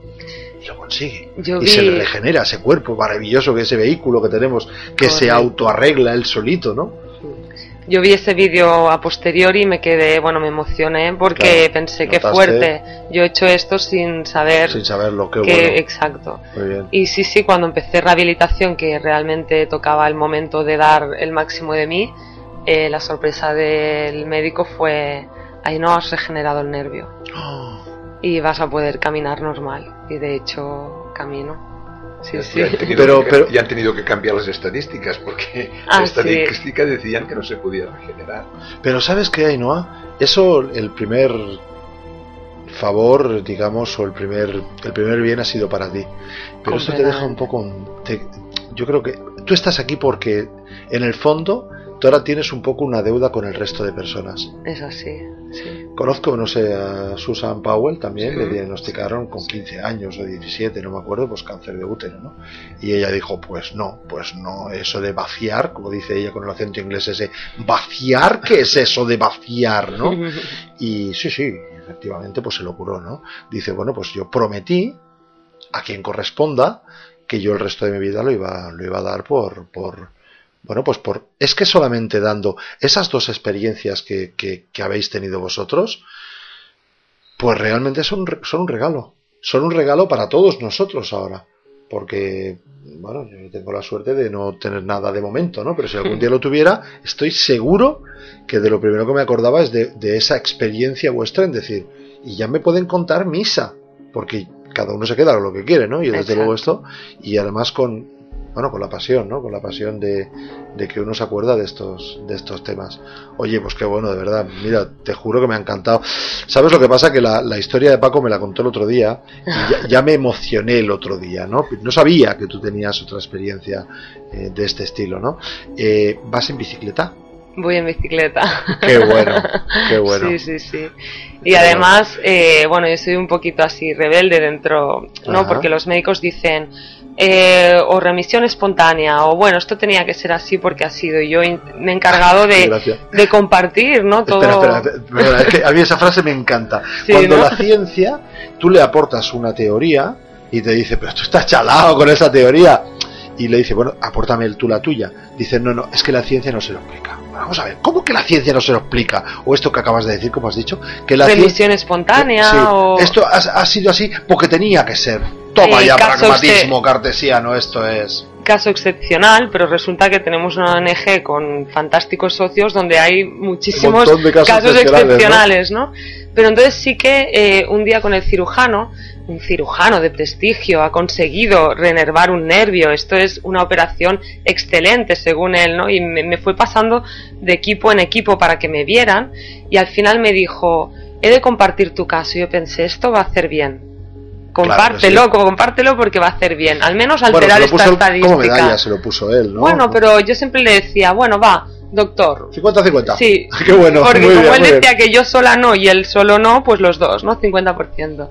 Y lo consigue. Yo y vi- se le regenera ese cuerpo maravilloso que ese vehículo que tenemos, que se autoarregla él solito, ¿no? Yo vi ese vídeo a posteriori y me quedé, bueno, me emocioné porque Claro, pensé que fuerte. Yo he hecho esto sin saber Sin saber lo que que, bueno. exacto. Muy bien. Y sí, sí, cuando empecé rehabilitación, que realmente tocaba el momento de dar el máximo de mí, eh, la sorpresa del médico fue, ahí no has regenerado el nervio Oh, y vas a poder caminar normal. Y de hecho, camino. Sí, Ya- sí. han Pero- que- pero- ya han tenido que cambiar las estadísticas porque Ah, la sí. estadística decían que no se podía regenerar. Pero ¿sabes qué, Ainhoa? Eso, el primer favor, digamos, o el primer, el primer bien ha sido para ti. Pero esto te deja un poco... te- yo creo que tú estás aquí porque en el fondo tú ahora tienes un poco una deuda con el resto de personas. Es así, sí. Conozco, no sé, a Susan Powell también, Sí. le diagnosticaron con 15 años o 17, no me acuerdo, pues cáncer de útero, ¿no? Y ella dijo, pues no, pues no, eso de vaciar, como dice ella con el acento inglés ese, vaciar, ¿qué es eso de vaciar, no? Y sí, sí, efectivamente, pues se lo curó, ¿no? Dice, bueno, pues yo prometí a quien corresponda que yo el resto de mi vida lo iba, lo iba a dar por, por, bueno, pues por, es que solamente dando esas dos experiencias que, que, que habéis tenido vosotros, pues realmente son, son un regalo, son un regalo para todos nosotros ahora, porque, bueno, yo tengo la suerte de no tener nada de momento, ¿no? Pero si algún día lo tuviera, estoy seguro que de lo primero que me acordaba es de, de esa experiencia vuestra en decir, y ya me pueden contar misa, porque cada uno se queda con lo que quiere, ¿no? Y desde Exacto. luego esto, y además con, bueno, con la pasión, ¿no? Con la pasión de, de que uno se acuerda de estos, de estos temas. Oye, pues qué bueno, de verdad. Mira, te juro que me ha encantado. ¿Sabes lo que pasa? Que la, la historia de Paco me la contó el otro día y ya, ya me emocioné el otro día, ¿no? No sabía que tú tenías otra experiencia eh, de este estilo, ¿no? Eh, ¿Vas en bicicleta? Voy en bicicleta. Qué bueno, qué bueno. Sí, sí, sí. Y además, eh, bueno, yo soy un poquito así rebelde dentro, ¿no? Ajá. Porque los médicos dicen, eh, o remisión espontánea, o bueno, esto tenía que ser así porque ha sido. Yo me he encargado de, compartir, ¿no? Todo. Espera, espera, es que a mí esa frase me encanta. Sí, Cuando ¿no? la ciencia, tú le aportas una teoría y te dice, pero tú estás chalado con esa teoría. Y le dice, bueno, apórtame tú la tuya. Dice, no, no, es que la ciencia no se lo explica. Vamos a ver, ¿cómo que la ciencia no se lo explica? O esto que acabas de decir, como has dicho, que la ciencia... remisión espontánea, Sí, o. Esto ha, ha sido así porque tenía que ser. Toma Eh, ya, pragmatismo cartesiano, esto es. caso excepcional, pero resulta que tenemos una ONG con fantásticos socios donde hay muchísimos de casos excepcionales, excepcionales, ¿no? Pero entonces sí que eh, un día con el cirujano, un cirujano de prestigio ha conseguido renervar un nervio. Esto es una operación excelente según él, ¿no? Y me, me fue pasando de equipo en equipo para que me vieran y al final me dijo, he de compartir tu caso. Y yo pensé, esto va a hacer bien. Compártelo, sí. compártelo porque va a hacer bien. Al menos alterar esta estadística. como medalla, se lo puso él, ¿no? Bueno, pero yo siempre le decía, bueno, va, doctor. 50-50. Sí, Qué bueno. porque muy como bien, él muy bien. decía que yo sola no y él solo no, pues los dos, ¿no? 50%.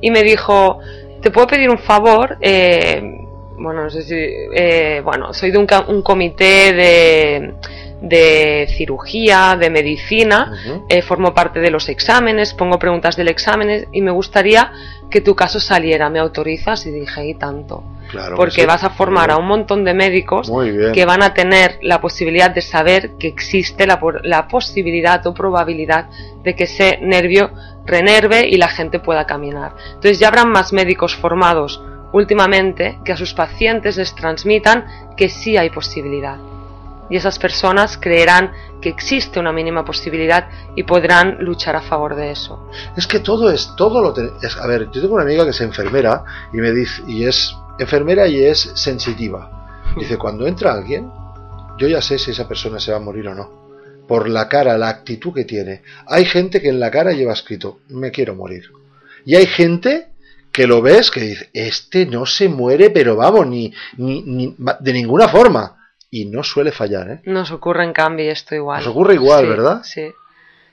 Y me dijo, ¿te puedo pedir un favor? Eh, bueno, no sé si... eh, bueno, soy de un, un comité de, de cirugía, de medicina, eh, formo parte de los exámenes, pongo preguntas del examen y me gustaría que tu caso saliera. ¿Me autorizas? Y dije, y tanto. Claro que Porque sí. vas a formar a un montón de médicos que van a tener la posibilidad de saber que existe la, la posibilidad o probabilidad de que ese nervio renerve y la gente pueda caminar. Entonces ya habrán más médicos formados últimamente que a sus pacientes les transmitan que sí hay posibilidad. Y esas personas creerán que existe una mínima posibilidad y podrán luchar a favor de eso. Es que todo es, todo lo ten- A ver, yo tengo una amiga que es enfermera y me dice, y es enfermera y es sensitiva. Dice, cuando entra alguien, yo ya sé si esa persona se va a morir o no. Por la cara, la actitud que tiene. Hay gente que en la cara lleva escrito, me quiero morir. Y hay gente que lo ves que dice, este no se muere, pero vamos, ni, ni, ni- de ninguna forma. Y no suele fallar, ¿eh? Nos ocurre en cambio esto igual. Nos ocurre igual, Sí, ¿verdad? Sí.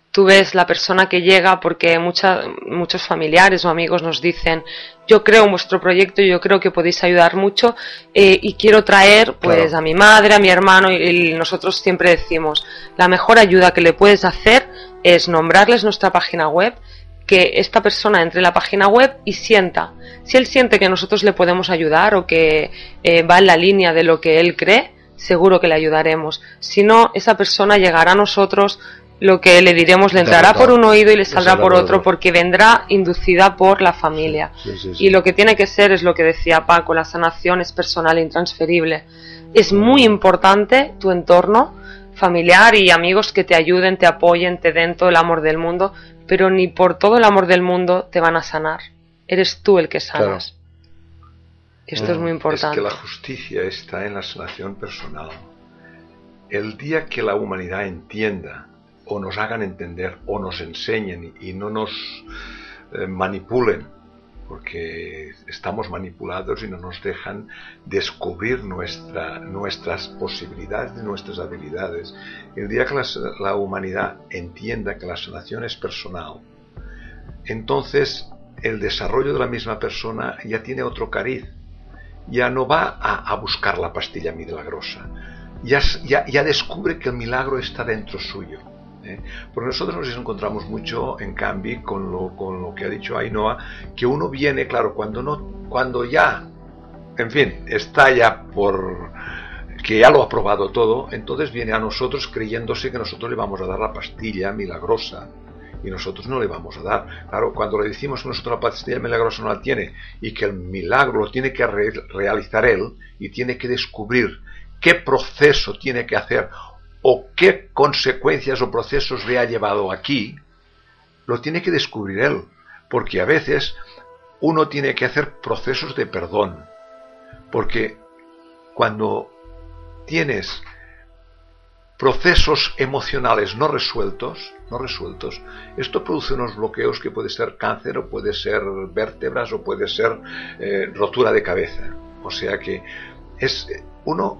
Tú ves la persona que llega porque mucha- muchos familiares o amigos nos dicen, yo creo en vuestro proyecto, yo creo que podéis ayudar mucho eh, y quiero traer pues Claro. a mi madre, a mi hermano y, y nosotros siempre decimos, la mejor ayuda que le puedes hacer es nombrarles nuestra página web, que esta persona entre en la página web y sienta. Si él siente que nosotros le podemos ayudar o que eh, va en la línea de lo que él cree, seguro que le ayudaremos. Si no, esa persona llegará a nosotros, lo que le diremos le entrará por un oído y le saldrá saldrá por otro, otro. porque vendrá inducida por la familia. Sí, sí, sí. Y lo que tiene que ser es lo que decía Paco, la sanación es personal e intransferible. Es muy importante tu entorno familiar y amigos que te ayuden, te apoyen, te den todo el amor del mundo, pero ni por todo el amor del mundo te van a sanar. Eres tú el que sanas. Esto es muy Es importante. que la justicia está en la sanación personal. El día que la humanidad entienda, o nos hagan entender, o nos enseñen y no nos eh, manipulen porque estamos manipulados y no nos dejan descubrir nuestra, nuestras posibilidades nuestras habilidades. El día que la, humanidad entienda que la sanación es personal, entonces el desarrollo de la misma persona ya tiene otro cariz, ya no va a, buscar la pastilla milagrosa, ya, ya, descubre que el milagro está dentro suyo ¿eh? Porque nosotros nos encontramos mucho en cambio con lo, con lo que ha dicho Ainhoa, que uno viene, claro, cuando, no, cuando ya, en fin, está ya por que ya lo ha probado todo, entonces viene a nosotros creyéndose que nosotros le vamos a dar la pastilla milagrosa y nosotros no le vamos a dar. Claro, cuando le decimos que nosotros la pastilla milagrosa no la tiene y que el milagro lo tiene que realizar él y tiene que descubrir qué proceso tiene que hacer o qué consecuencias o procesos le ha llevado aquí, lo tiene que descubrir él, porque a veces uno tiene que hacer procesos de perdón, porque cuando tienes procesos emocionales no resueltos, no resueltos, esto produce unos bloqueos que puede ser cáncer o puede ser vértebras o puede ser eh, rotura de cabeza. O sea que es uno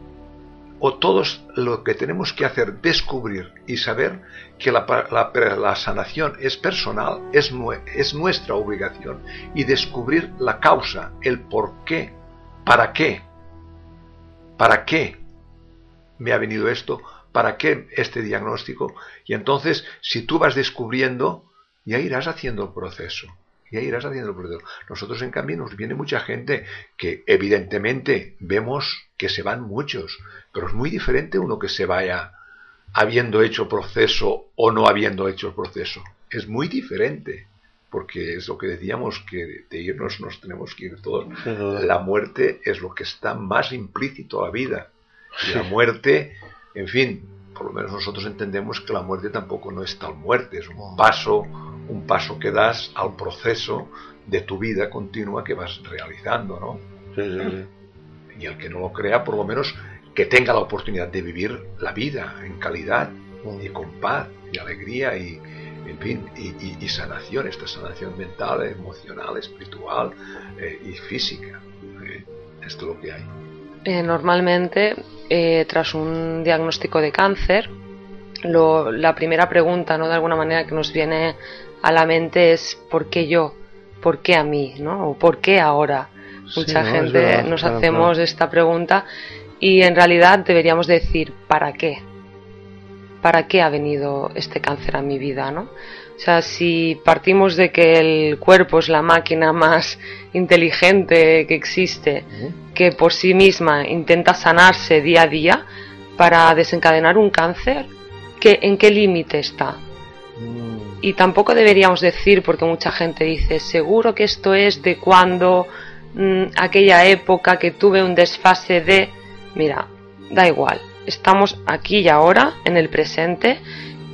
o todos lo que tenemos que hacer, descubrir y saber que la, la, sanación es personal, es, es nuestra obligación, y descubrir la causa, el por qué, para qué, para qué me ha venido esto, para qué este diagnóstico, y entonces si tú vas descubriendo, ya irás haciendo el proceso y ahí irás haciendo el proceso. Nosotros, en cambio, nos viene mucha gente que, evidentemente, vemos que se van muchos, pero es muy diferente uno que se vaya habiendo hecho proceso o no habiendo hecho el proceso. Es muy diferente, porque es lo que decíamos, que de irnos nos tenemos que ir todos. La muerte es lo que está más implícito a la vida. Y la muerte, en fin, por lo menos nosotros entendemos que la muerte tampoco no es tal muerte, es un paso un paso que das al proceso de tu vida continua que vas realizando, ¿no? Y el que no lo crea, por lo menos que tenga la oportunidad de vivir la vida en calidad y con paz y alegría y, en fin, y, sanación, esta sanación mental, emocional, espiritual eh, y física. ¿eh? Esto es lo que hay. Eh, normalmente, tras un diagnóstico de cáncer, la primera pregunta, ¿no? De alguna manera que nos viene a la mente es ¿por qué yo? ¿Por qué a mí? ¿no? ¿O por qué ahora? Mucha gente nos hacemos esta pregunta y en realidad deberíamos decir ¿para qué? ¿Para qué ha venido este cáncer a mi vida? ¿no? O sea, si partimos de que el cuerpo es la máquina más inteligente que existe, que por sí misma intenta sanarse día a día para desencadenar un cáncer, ¿en qué límite está? Y tampoco deberíamos decir, porque mucha gente dice, seguro que esto es de cuando mm, aquella época que tuve un desfase de... Mira, da igual, estamos aquí y ahora, en el presente,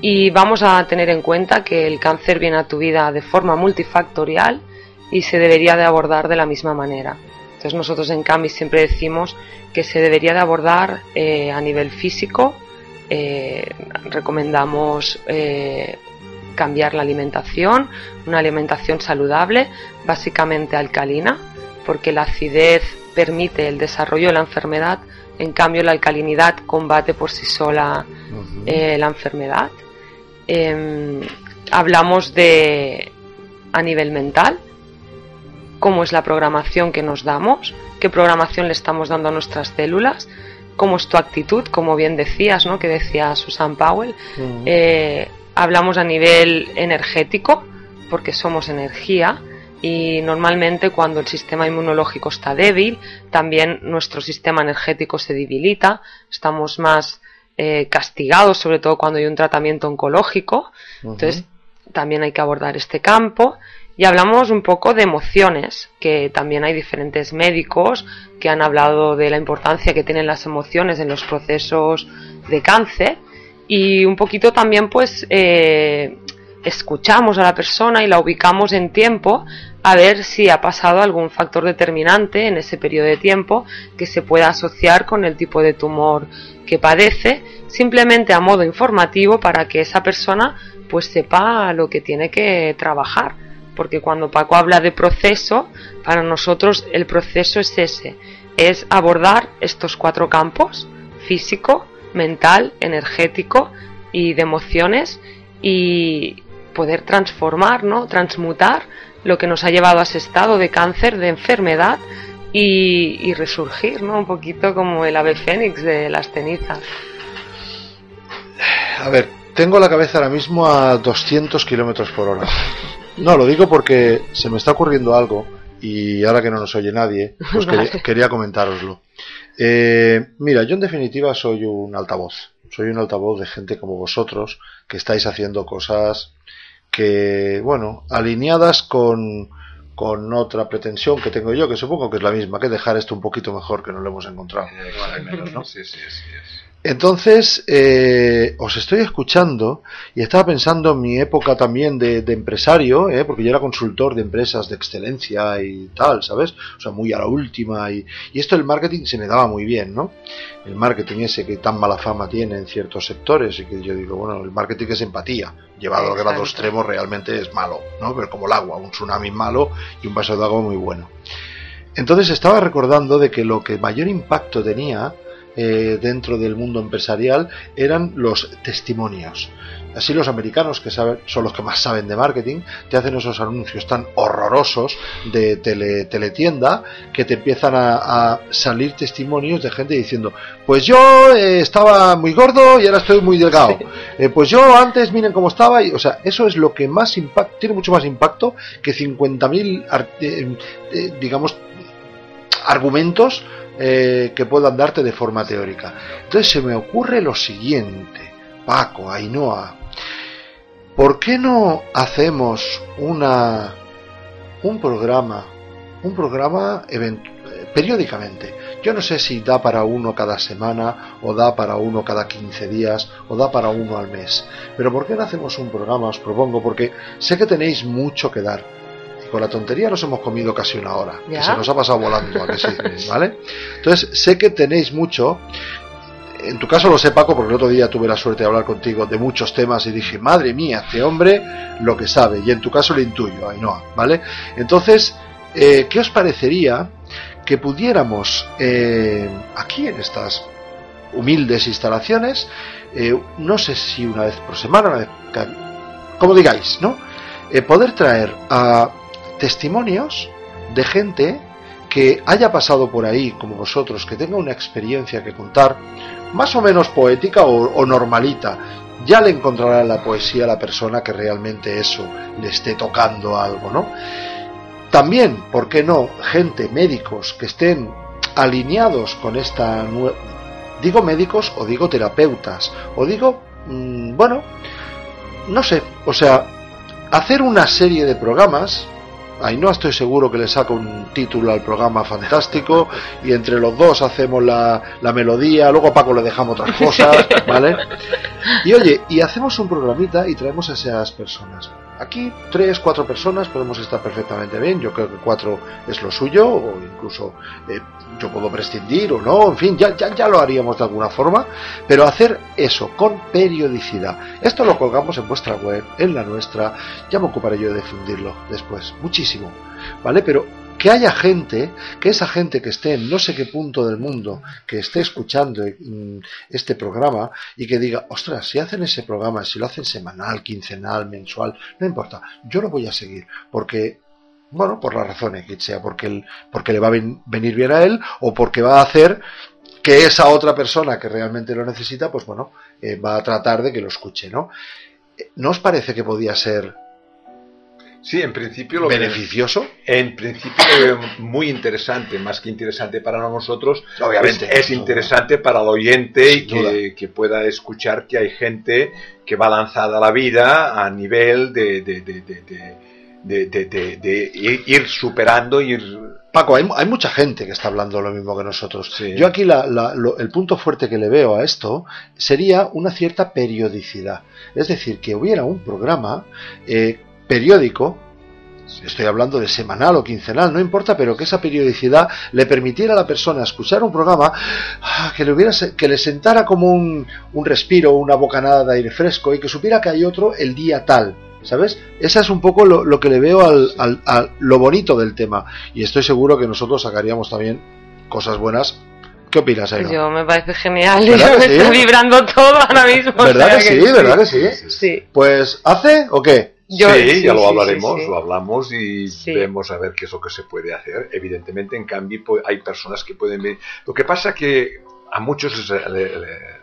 y vamos a tener en cuenta que el cáncer viene a tu vida de forma multifactorial y se debería de abordar de la misma manera. Entonces nosotros en CAMI siempre decimos que se debería de abordar eh, a nivel físico, eh, recomendamos eh, cambiar la alimentación, una alimentación saludable, básicamente alcalina, porque la acidez permite el desarrollo de la enfermedad, en cambio la alcalinidad combate por sí sola la enfermedad. Em, hablamos de a nivel mental, cómo es la programación que nos damos, qué programación le estamos dando a nuestras células, cómo es tu actitud, como bien decías, ¿no? que decía Susan Powell, hablamos a nivel energético, porque somos energía, y normalmente cuando el sistema inmunológico está débil, también nuestro sistema energético se debilita, estamos más eh, castigados, sobre todo cuando hay un tratamiento oncológico. Entonces, también hay que abordar este campo. Y hablamos un poco de emociones, que también hay diferentes médicos que han hablado de la importancia que tienen las emociones en los procesos de cáncer. Y un poquito también pues eh, escuchamos a la persona y la ubicamos en tiempo a ver si ha pasado algún factor determinante en ese periodo de tiempo que se pueda asociar con el tipo de tumor que padece, simplemente a modo informativo para que esa persona pues sepa lo que tiene que trabajar, porque cuando Paco habla de proceso, para nosotros el proceso es ese, es abordar estos cuatro campos, físico, mental, energético y de emociones y poder transformar, ¿no? transmutar lo que nos ha llevado a ese estado de cáncer, de enfermedad y, resurgir, ¿no? Un poquito como el ave fénix de las cenizas. A ver, tengo la cabeza ahora mismo a 200 kilómetros por hora. No, lo digo porque se me está ocurriendo algo y ahora que no nos oye nadie, pues quería, comentároslo. Eh, mira, yo en definitiva soy un altavoz. Soy un altavoz de gente como vosotros que estáis haciendo cosas que, bueno, alineadas con, con otra pretensión que tengo yo, que supongo que es la misma, que dejar esto un poquito mejor que no lo hemos encontrado. Sí, sí, sí, entonces, eh, os estoy escuchando y estaba pensando en mi época también de, empresario, eh, porque yo era consultor de empresas de excelencia y tal, ¿sabes? O sea, muy a la última. Y, esto del marketing se me daba muy bien, ¿no? El marketing ese que tan mala fama tiene en ciertos sectores y que yo digo, bueno, el marketing es empatía. Llevado al grado extremo realmente es malo, ¿no? Pero como el agua, un tsunami malo y un vaso de agua muy bueno. Entonces estaba recordando de que lo que mayor impacto tenía eh, dentro del mundo empresarial eran los testimonios. Así los americanos, que saben, son los que más saben de marketing, te hacen esos anuncios tan horrorosos de tele, teletienda que te empiezan a, salir testimonios de gente diciendo, pues yo eh, estaba muy gordo y ahora estoy muy delgado. Eh, pues yo antes miren cómo estaba. Y, o sea, eso es lo que más impacto, tiene mucho más impacto que 50.000, digamos, argumentos eh, que puedan darte de forma teórica. Entonces se me ocurre lo siguiente, Paco, Ainhoa, ¿por qué no hacemos una un programa, un programa periódicamente? Yo no sé si da para uno cada semana, o da para uno cada 15 días, o da para uno al mes. Pero ¿por qué no hacemos un programa? Os propongo, porque sé que tenéis mucho que dar con la tontería nos hemos comido casi una hora. Que se nos ha pasado volando, ¿vale? Entonces, sé que tenéis mucho. En tu caso lo sé, Paco, porque el otro día tuve la suerte de hablar contigo de muchos temas y dije, madre mía, este hombre lo que sabe. Y en tu caso lo intuyo, Ainhoa, ¿vale? Entonces, eh, ¿qué os parecería que pudiéramos eh, aquí en estas humildes instalaciones, eh, no sé si una vez por semana, una vez, como digáis, ¿no? poder traer a testimonios de gente que haya pasado por ahí, como vosotros, que tenga una experiencia que contar, más o menos poética o, normalita. Ya le encontrará en la poesía la persona que realmente eso le esté tocando algo, ¿no? También, ¿por qué no? Gente, médicos que estén alineados con esta digo médicos o digo terapeutas o digo mm, bueno no sé o sea hacer una serie de programas no estoy seguro que le saco un título al programa fantástico y entre los dos hacemos la, la melodía, luego a Paco le dejamos otras cosas, ¿vale? Y oye, y hacemos un programita y traemos a esas personas. Aquí tres, cuatro personas podemos estar perfectamente bien. Yo creo que cuatro es lo suyo, o incluso eh, yo puedo prescindir o no. En fin, ya, ya, ya lo haríamos de alguna forma. Pero hacer eso con periodicidad. Esto lo colgamos en vuestra web, en la nuestra. Ya me ocuparé yo de difundirlo después. Muchísimo. ¿Vale? Pero que haya gente, que esa gente que esté en no sé qué punto del mundo, que esté escuchando mm, este programa y que diga, ostras, si hacen ese programa, si lo hacen semanal, quincenal, mensual, no importa, yo lo voy a seguir, porque bueno, por las razones que sea, porque, porque le va a venir bien a él o porque va a hacer que esa otra persona que realmente lo necesita, pues bueno, eh, va a tratar de que lo escuche, ¿no? ¿No os parece que podía ser Sí, en principio lo beneficioso. en principio muy interesante, más que interesante para nosotros. Obviamente. Es, interesante para el oyente y que, pueda escuchar que hay gente que va lanzada a la vida a nivel de, de, de, ir superando, ir Paco, hay, hay, mucha gente que está hablando lo mismo que nosotros. Yo aquí el punto fuerte que le veo a esto sería una cierta periodicidad. Es decir, que hubiera un programa eh, periódico, estoy hablando de semanal o quincenal, no importa, pero que esa periodicidad le permitiera a la persona escuchar un programa ah, que le, hubiera, que le sentara como un, un respiro, una bocanada de aire fresco y que supiera que hay otro el día tal ¿Sabes? Esa es un poco lo, lo que le veo al, al- a lo bonito del tema. Y estoy seguro que nosotros sacaríamos también cosas buenas. ¿Qué opinas, Aina? Yo me parece genial. ¿Verdad me sí? está vibrando todo ahora mismo. o ¿Verdad sea que sí? ¿Verdad que sí? Sí. Pues, ¿hace o qué? Yo- sí, sí, ya lo hablaremos, sí, lo hablamos y vemos a ver qué es lo que se puede hacer. Evidentemente, en cambio, pues, hay personas que pueden ver. Lo que pasa que a muchos les, le- le-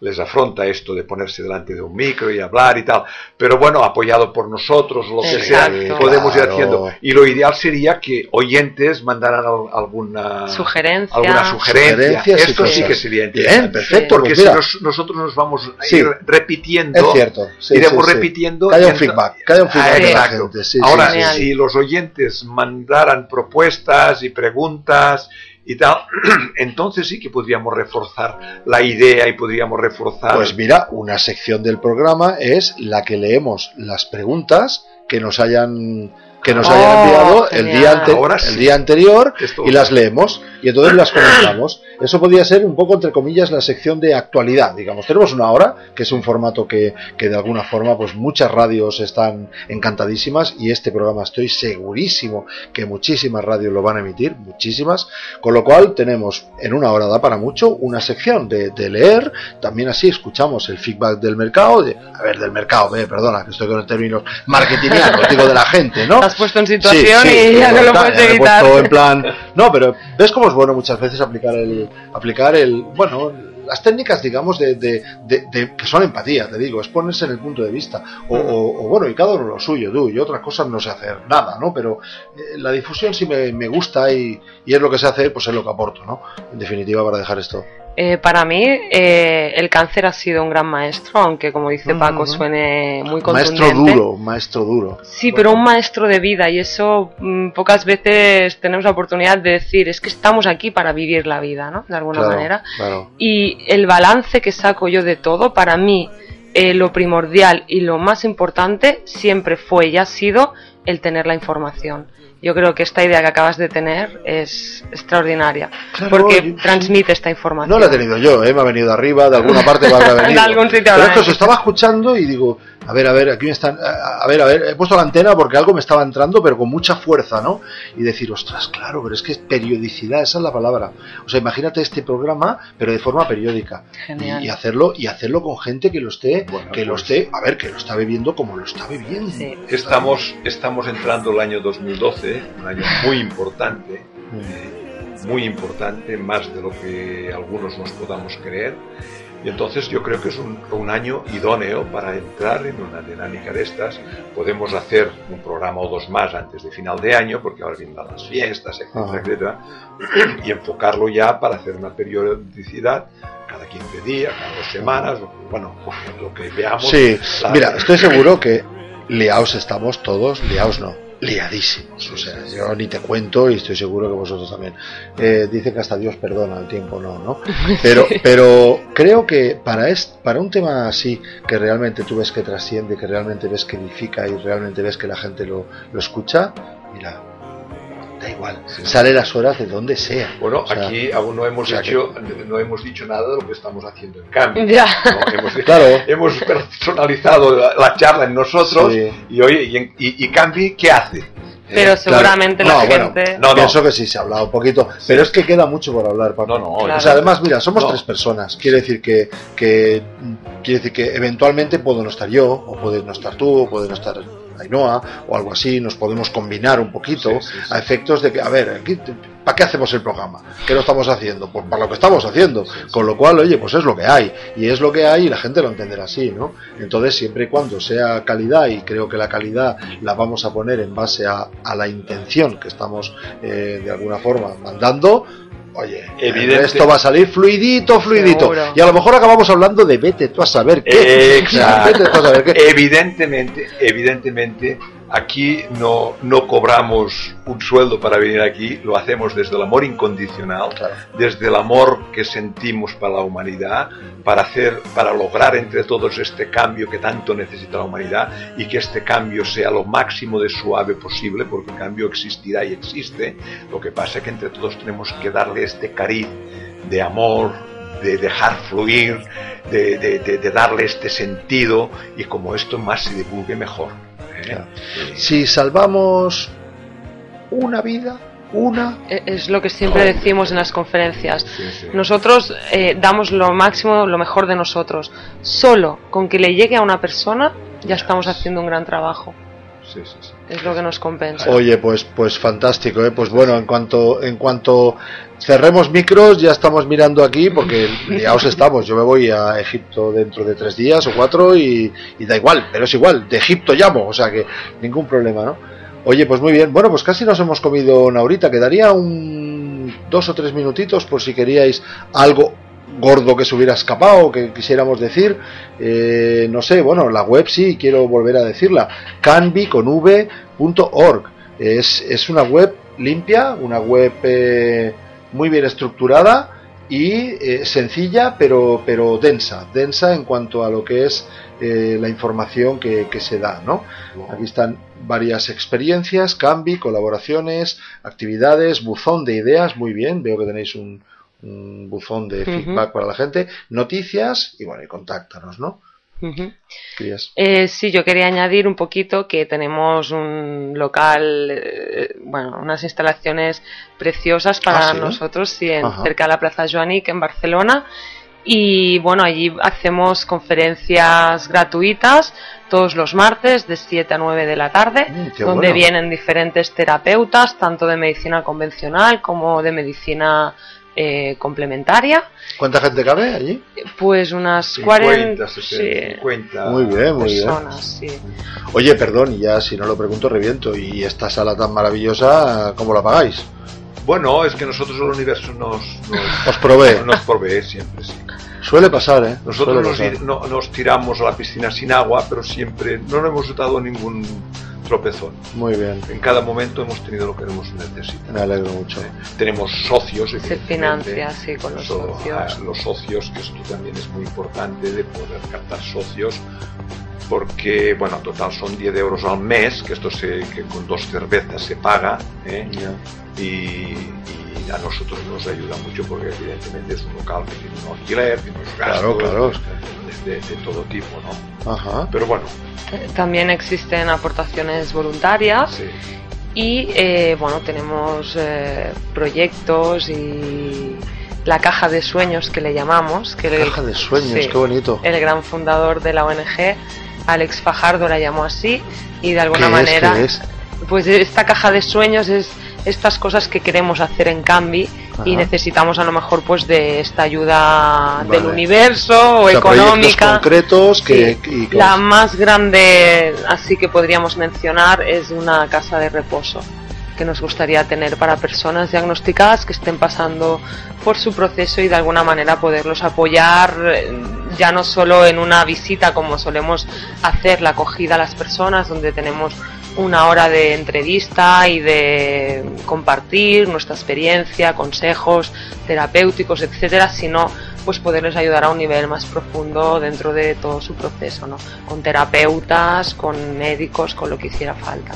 les afronta esto de ponerse delante de un micro y hablar y tal, pero bueno, apoyado por nosotros, lo que sea, podemos ir haciendo. Y lo ideal sería que oyentes mandaran al- alguna Sugerencia. alguna sugerencia. Esto sí que sería Bien, interesante. perfecto. Porque pues si nos- nosotros nos vamos a Sí. ir repitiendo, es cierto. sí, iremos sí, sí. repitiendo. Y un feedback. Haya un feedback Ah, de la exacto. gente. sí, Ahora, sí, sí. Genial. si los oyentes mandaran propuestas y preguntas y tal, entonces sí que podríamos reforzar la idea y podríamos reforzar. Pues mira, una sección del programa es la que leemos las preguntas que nos hayan que nos Oh, hayan enviado el día, ante- el día anterior Esto- y las leemos y entonces las comentamos. Eso podría ser un poco, entre comillas, la sección de actualidad, digamos. Tenemos una hora, que es un formato que, que de alguna forma, pues muchas radios están encantadísimas y este programa estoy segurísimo que muchísimas radios lo van a emitir, muchísimas. Con lo cual tenemos en una hora da para mucho una sección de, de leer, también así escuchamos el feedback del mercado, de, a ver, del mercado, eh, perdona, que estoy con términos marketingianos, digo de la gente, ¿no? Has puesto en situación y ya no lo puedes evitar. puesto en plan, no, pero ves cómo es bueno muchas veces aplicar el, aplicar el, bueno, las técnicas, digamos, de, de- de- de- que son empatía, te digo, es ponerse en el punto de vista, o, o- o, bueno, y cada uno lo suyo, tú, y otras cosas no sé hacer nada, ¿no? Pero eh, la difusión sí me, me gusta y, y es lo que sé hacer, pues es lo que aporto, ¿no? En definitiva, para dejar esto. Eh, para mí, eh, el cáncer ha sido un gran maestro, aunque como dice Paco, Ujú. suene muy Maestro contundente. duro, maestro duro. Sí, pero un maestro de vida y eso mm, pocas veces tenemos la oportunidad de decir, es que estamos aquí para vivir la vida, ¿no? De alguna Claro, manera. claro. Y el balance que saco yo de todo, para mí, eh, lo primordial y lo más importante siempre fue y ha sido el tener la información. Yo creo que esta idea que acabas de tener es extraordinaria, Claro, porque yo- transmite esta información. No la he tenido yo, ¿eh? me ha venido de arriba, de alguna parte me habrá De venido. algún sitio Pero habrá es que os venido. estaba escuchando y digo, a ver, a ver, aquí me están, a ver, a ver, he puesto la antena porque algo me estaba entrando, pero con mucha fuerza, ¿no? Y decir, ostras, claro, pero es que es periodicidad, esa es la palabra. O sea, imagínate este programa, pero de forma periódica. Genial. Y, y hacerlo, y hacerlo con gente que lo esté, Bueno, que lo pues- esté, a ver, que lo está bebiendo como lo está bebiendo. Sí. Estamos, estamos entrando el año 2012, un año muy importante, Mm. muy importante, más de lo que algunos nos podamos creer. Y entonces yo creo que es un, un año idóneo para entrar en una dinámica de estas. Podemos hacer un programa o dos más antes de final de año, porque ahora vienen las fiestas, etcétera, etcétera, y enfocarlo ya para hacer una periodicidad cada 15 días, cada dos semanas, bueno, lo que veamos. Sí, La- mira, estoy seguro que liaos estamos todos, liaos no, liadísimos. O sea, yo ni te cuento y estoy seguro que vosotros también. Eh, dice que hasta Dios perdona, el tiempo no, ¿no? Pero, pero creo que para, est- para un tema así, que realmente tú ves que trasciende, que realmente ves que edifica y realmente ves que la gente lo, lo escucha, mira, da igual, sale las horas de donde sea. Bueno, O sea, aquí aún no hemos o sea hecho, no hemos dicho nada de lo que estamos haciendo en cambio. Ya. ¿no? Hemos, Claro. hemos personalizado la, la charla en nosotros Sí. y oye, y, en- y, y Cambi, ¿qué hace? Pero Eh, seguramente Claro. la No, bueno, gente... No, no. Pienso que sí se ha hablado un poquito, pero es que queda mucho por hablar, Paco. No, no, Claro. O sea, además, mira, somos No. tres personas. Quiere decir que, que quiere decir que eventualmente puedo no estar yo, o puedes no estar tú, o puede no estar Ainhoa, o algo así. Nos podemos combinar un poquito Sí, sí, sí. a efectos de que, a ver, aquí, ¿para qué hacemos el programa? ¿Qué lo estamos haciendo? Pues para lo que estamos haciendo. Con lo cual, oye, pues es lo que hay. Y es lo que hay y la gente lo entenderá así, ¿no? Entonces, siempre y cuando sea calidad, y creo que la calidad la vamos a poner en base a, a la intención que estamos eh, de alguna forma mandando, oye, Evidente. esto va a salir fluidito, fluidito. Seguro. Y a lo mejor acabamos hablando de vete tú a saber qué. Exacto. Vete tú a saber qué. Evidentemente, evidentemente, aquí no, no cobramos un sueldo para venir aquí, lo hacemos desde el amor incondicional, Claro. desde el amor que sentimos para la humanidad, para hacer, para lograr entre todos este cambio que tanto necesita la humanidad y que este cambio sea lo máximo de suave posible, porque el cambio existirá y existe. Lo que pasa es que entre todos tenemos que darle este cariz de amor, de dejar fluir, de, de- de- de darle este sentido y como esto más se divulgue mejor. ¿Eh? Si salvamos una vida, una, E- Es lo que siempre decimos en las conferencias. sí, sí. Nosotros eh, damos lo máximo, lo mejor de nosotros. Solo con que le llegue a una persona ya estamos haciendo un gran trabajo. Sí, sí, sí. Es lo que nos compensa. Oye, pues, pues fantástico, ¿eh? Pues bueno, en cuanto, en cuanto cerremos micros, ya estamos mirando aquí, porque liados estamos. Yo me voy a Egipto dentro de tres días o cuatro y, y da igual, pero es igual, de Egipto llamo, o sea que ningún problema, ¿no? Oye, pues muy bien, bueno, pues casi nos hemos comido una horita, quedaría un dos o tres minutitos por si queríais algo gordo que se hubiera escapado, que quisiéramos decir, eh, no sé, bueno, la web sí, quiero volver a decirla, canvi con v.org. Es, es una web limpia, una web eh, muy bien estructurada y eh, sencilla, pero, pero densa, densa en cuanto a lo que es eh, la información que, que se da, ¿no? Aquí están varias experiencias, Canvi, colaboraciones, actividades, buzón de ideas, muy bien, veo que tenéis un, un buzón de feedback para la gente, noticias y bueno, y contáctanos, ¿no? Eh, sí, yo quería añadir un poquito que tenemos un local, eh, bueno, unas instalaciones preciosas para Ah, ¿sí? nosotros, sí, en- cerca de la Plaza Joanic en Barcelona. Y bueno, allí hacemos conferencias gratuitas todos los martes de 7 a 9 de la tarde, Mm, donde bueno. vienen diferentes terapeutas, tanto de medicina convencional como de medicina eh, complementaria. ¿Cuánta gente cabe allí? Pues unas 50, 40, 60, sí, 50. Muy bien, muy bien. sí. Oye, perdón, y ya si no lo pregunto reviento. ¿Y esta sala tan maravillosa, cómo la pagáis? Bueno, es que nosotros el universo nos, nos, Os provee. nos provee siempre, sí. Suele pasar, ¿eh? Nosotros Suele nos, pasar. ir- no- nos tiramos a la piscina sin agua, pero siempre no nos hemos dado ningún tropezón. Muy bien, En cada momento hemos tenido lo que hemos necesitado. me alegro mucho. Tenemos socios, Se financia, sí, con los So- socios. a los socios, que esto también es muy importante de poder captar socios, porque, bueno, total son 10 euros al mes, que esto se, que con dos cervezas se paga, ¿eh? y, y a nosotros nos ayuda mucho porque evidentemente es un local que tiene un alquiler, tiene unos gastos Claro, claro. De, de- de todo tipo, ¿no? Ajá. Pero bueno, También existen aportaciones voluntarias sí. y eh, bueno, tenemos eh, proyectos y la caja de sueños que le llamamos, que el- Caja de sueños, sí, qué bonito. el gran fundador de la ONG, Alex Fajardo, la llamó así y de alguna ¿Qué es? manera ¿Qué es? pues esta caja de sueños es estas cosas que queremos hacer en Cambi y necesitamos a lo mejor pues de esta ayuda del universo o, O sea, económica concretos que, Sí. y que la más grande así que podríamos mencionar es una casa de reposo que nos gustaría tener para personas diagnosticadas que estén pasando por su proceso y de alguna manera poderlos apoyar eh, ya no solo en una visita como solemos hacer la acogida a las personas donde tenemos una hora de entrevista y de compartir nuestra experiencia, consejos terapéuticos, etcétera, sino pues poderles ayudar a un nivel más profundo dentro de todo su proceso, ¿no? Con terapeutas, con médicos, con lo que hiciera falta.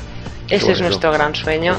Ese es nuestro gran sueño,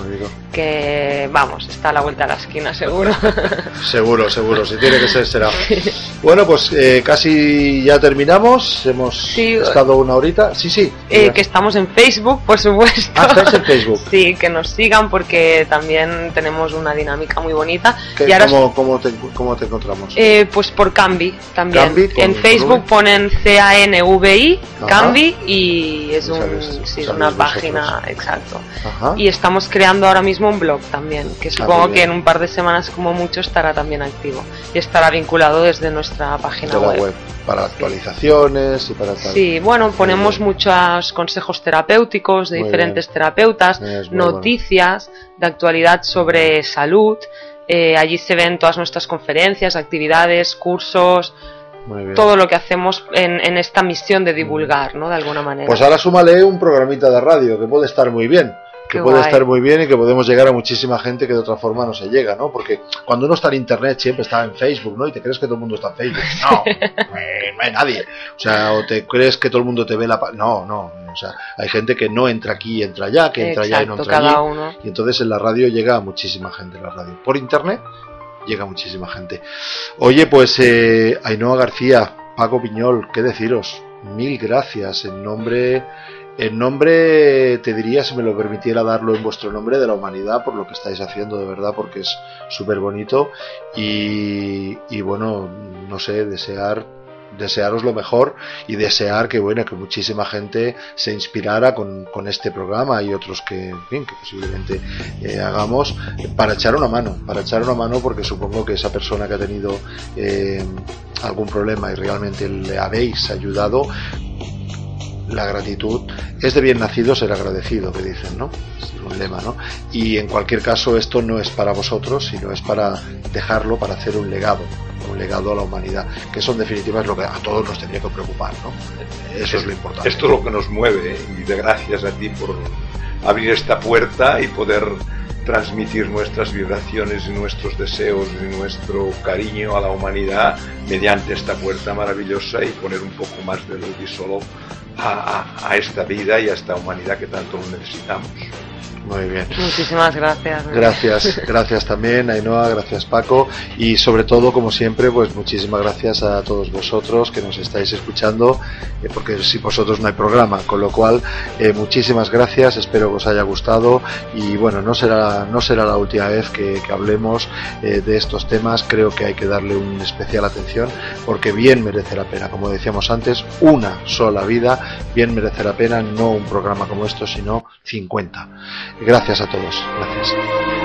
que vamos, está a la vuelta de la esquina seguro. Seguro, seguro, si tiene que ser, será. Bueno, pues eh, casi ya terminamos. Hemos Sí, estado una horita. Sí, sí. Eh, que estamos en Facebook, por supuesto. Ah, en Facebook. Sí, que nos sigan porque también tenemos una dinámica muy bonita. ¿Qué- y ahora cómo, cómo te, cómo te encontramos? Eh, pues por Cambi también. Cambi, en Facebook ponen C-A-N-V-I. Cambi, y es un, sabes, sí, sabéis una vosotros. página, exacto. Ajá. Y estamos creando ahora mismo un blog también, que supongo Ah, muy que en un par de semanas como mucho estará también activo. Y estará vinculado desde nuestra página de la web. web. Para actualizaciones y para tal. Sí, bueno, ponemos muchos consejos terapéuticos de Muy diferentes bien. terapeutas, noticias de actualidad sobre salud. eh, allí se ven todas nuestras conferencias, actividades, cursos. Todo lo que hacemos en, en esta misión de divulgar, ¿no? De alguna manera. Pues ahora súmale un programita de radio que puede estar muy bien. Que Qué puede guay. estar muy bien y que podemos llegar a muchísima gente que de otra forma no se llega, ¿no? Porque cuando uno está en internet siempre está en Facebook, ¿no? Y te crees que todo el mundo está en Facebook. No, eh, no hay nadie. O sea, o te crees que todo el mundo te ve la... No, no. O sea, hay gente que no entra aquí y entra allá, que entra allá y no Exacto, entra cada allí. uno. Y entonces en la radio llega a muchísima gente en la radio. Por internet llega muchísima gente. Oye, pues eh, Ainhoa García, Paco Piñol, ¿qué deciros? Mil gracias en nombre en nombre, te diría, si me lo permitiera darlo en vuestro nombre, de la humanidad, por lo que estáis haciendo, de verdad, porque es súper bonito. Y, y, bueno, no sé, desear desearos lo mejor y desear que bueno que muchísima gente se inspirara con, con este programa y otros que, que posiblemente eh, hagamos para echar una mano para echar una mano porque supongo que esa persona que ha tenido eh, algún problema y realmente le habéis ayudado la gratitud es de bien nacido ser agradecido, que dicen, ¿no? Es un lema, ¿no? Y en cualquier caso esto no es para vosotros, sino es para dejarlo, para hacer un legado, legado a la humanidad, que eso en lo que a todos nos tendría que preocupar, ¿no? Eso es lo importante. Esto es lo que nos mueve ¿eh? y de gracias a ti por abrir esta puerta y poder transmitir nuestras vibraciones y nuestros deseos y nuestro cariño a la humanidad mediante esta puerta maravillosa y poner un poco más de luz y solo a, esta vida y a esta humanidad que tanto necesitamos. Muy bien. Muchísimas gracias. Gracias, gracias también Ainhoa, gracias Paco y sobre todo como siempre pues muchísimas gracias a todos vosotros que nos estáis escuchando eh, porque sin vosotros no hay programa, con lo cual eh, muchísimas gracias, espero que os haya gustado y bueno, no será, no será la última vez que, hablemos eh, de estos temas, creo que hay que darle una especial atención porque bien merece la pena, como decíamos antes, una sola vida, bien merece la pena, no un programa como esto, sino 50. Gracias a todos. Gracias.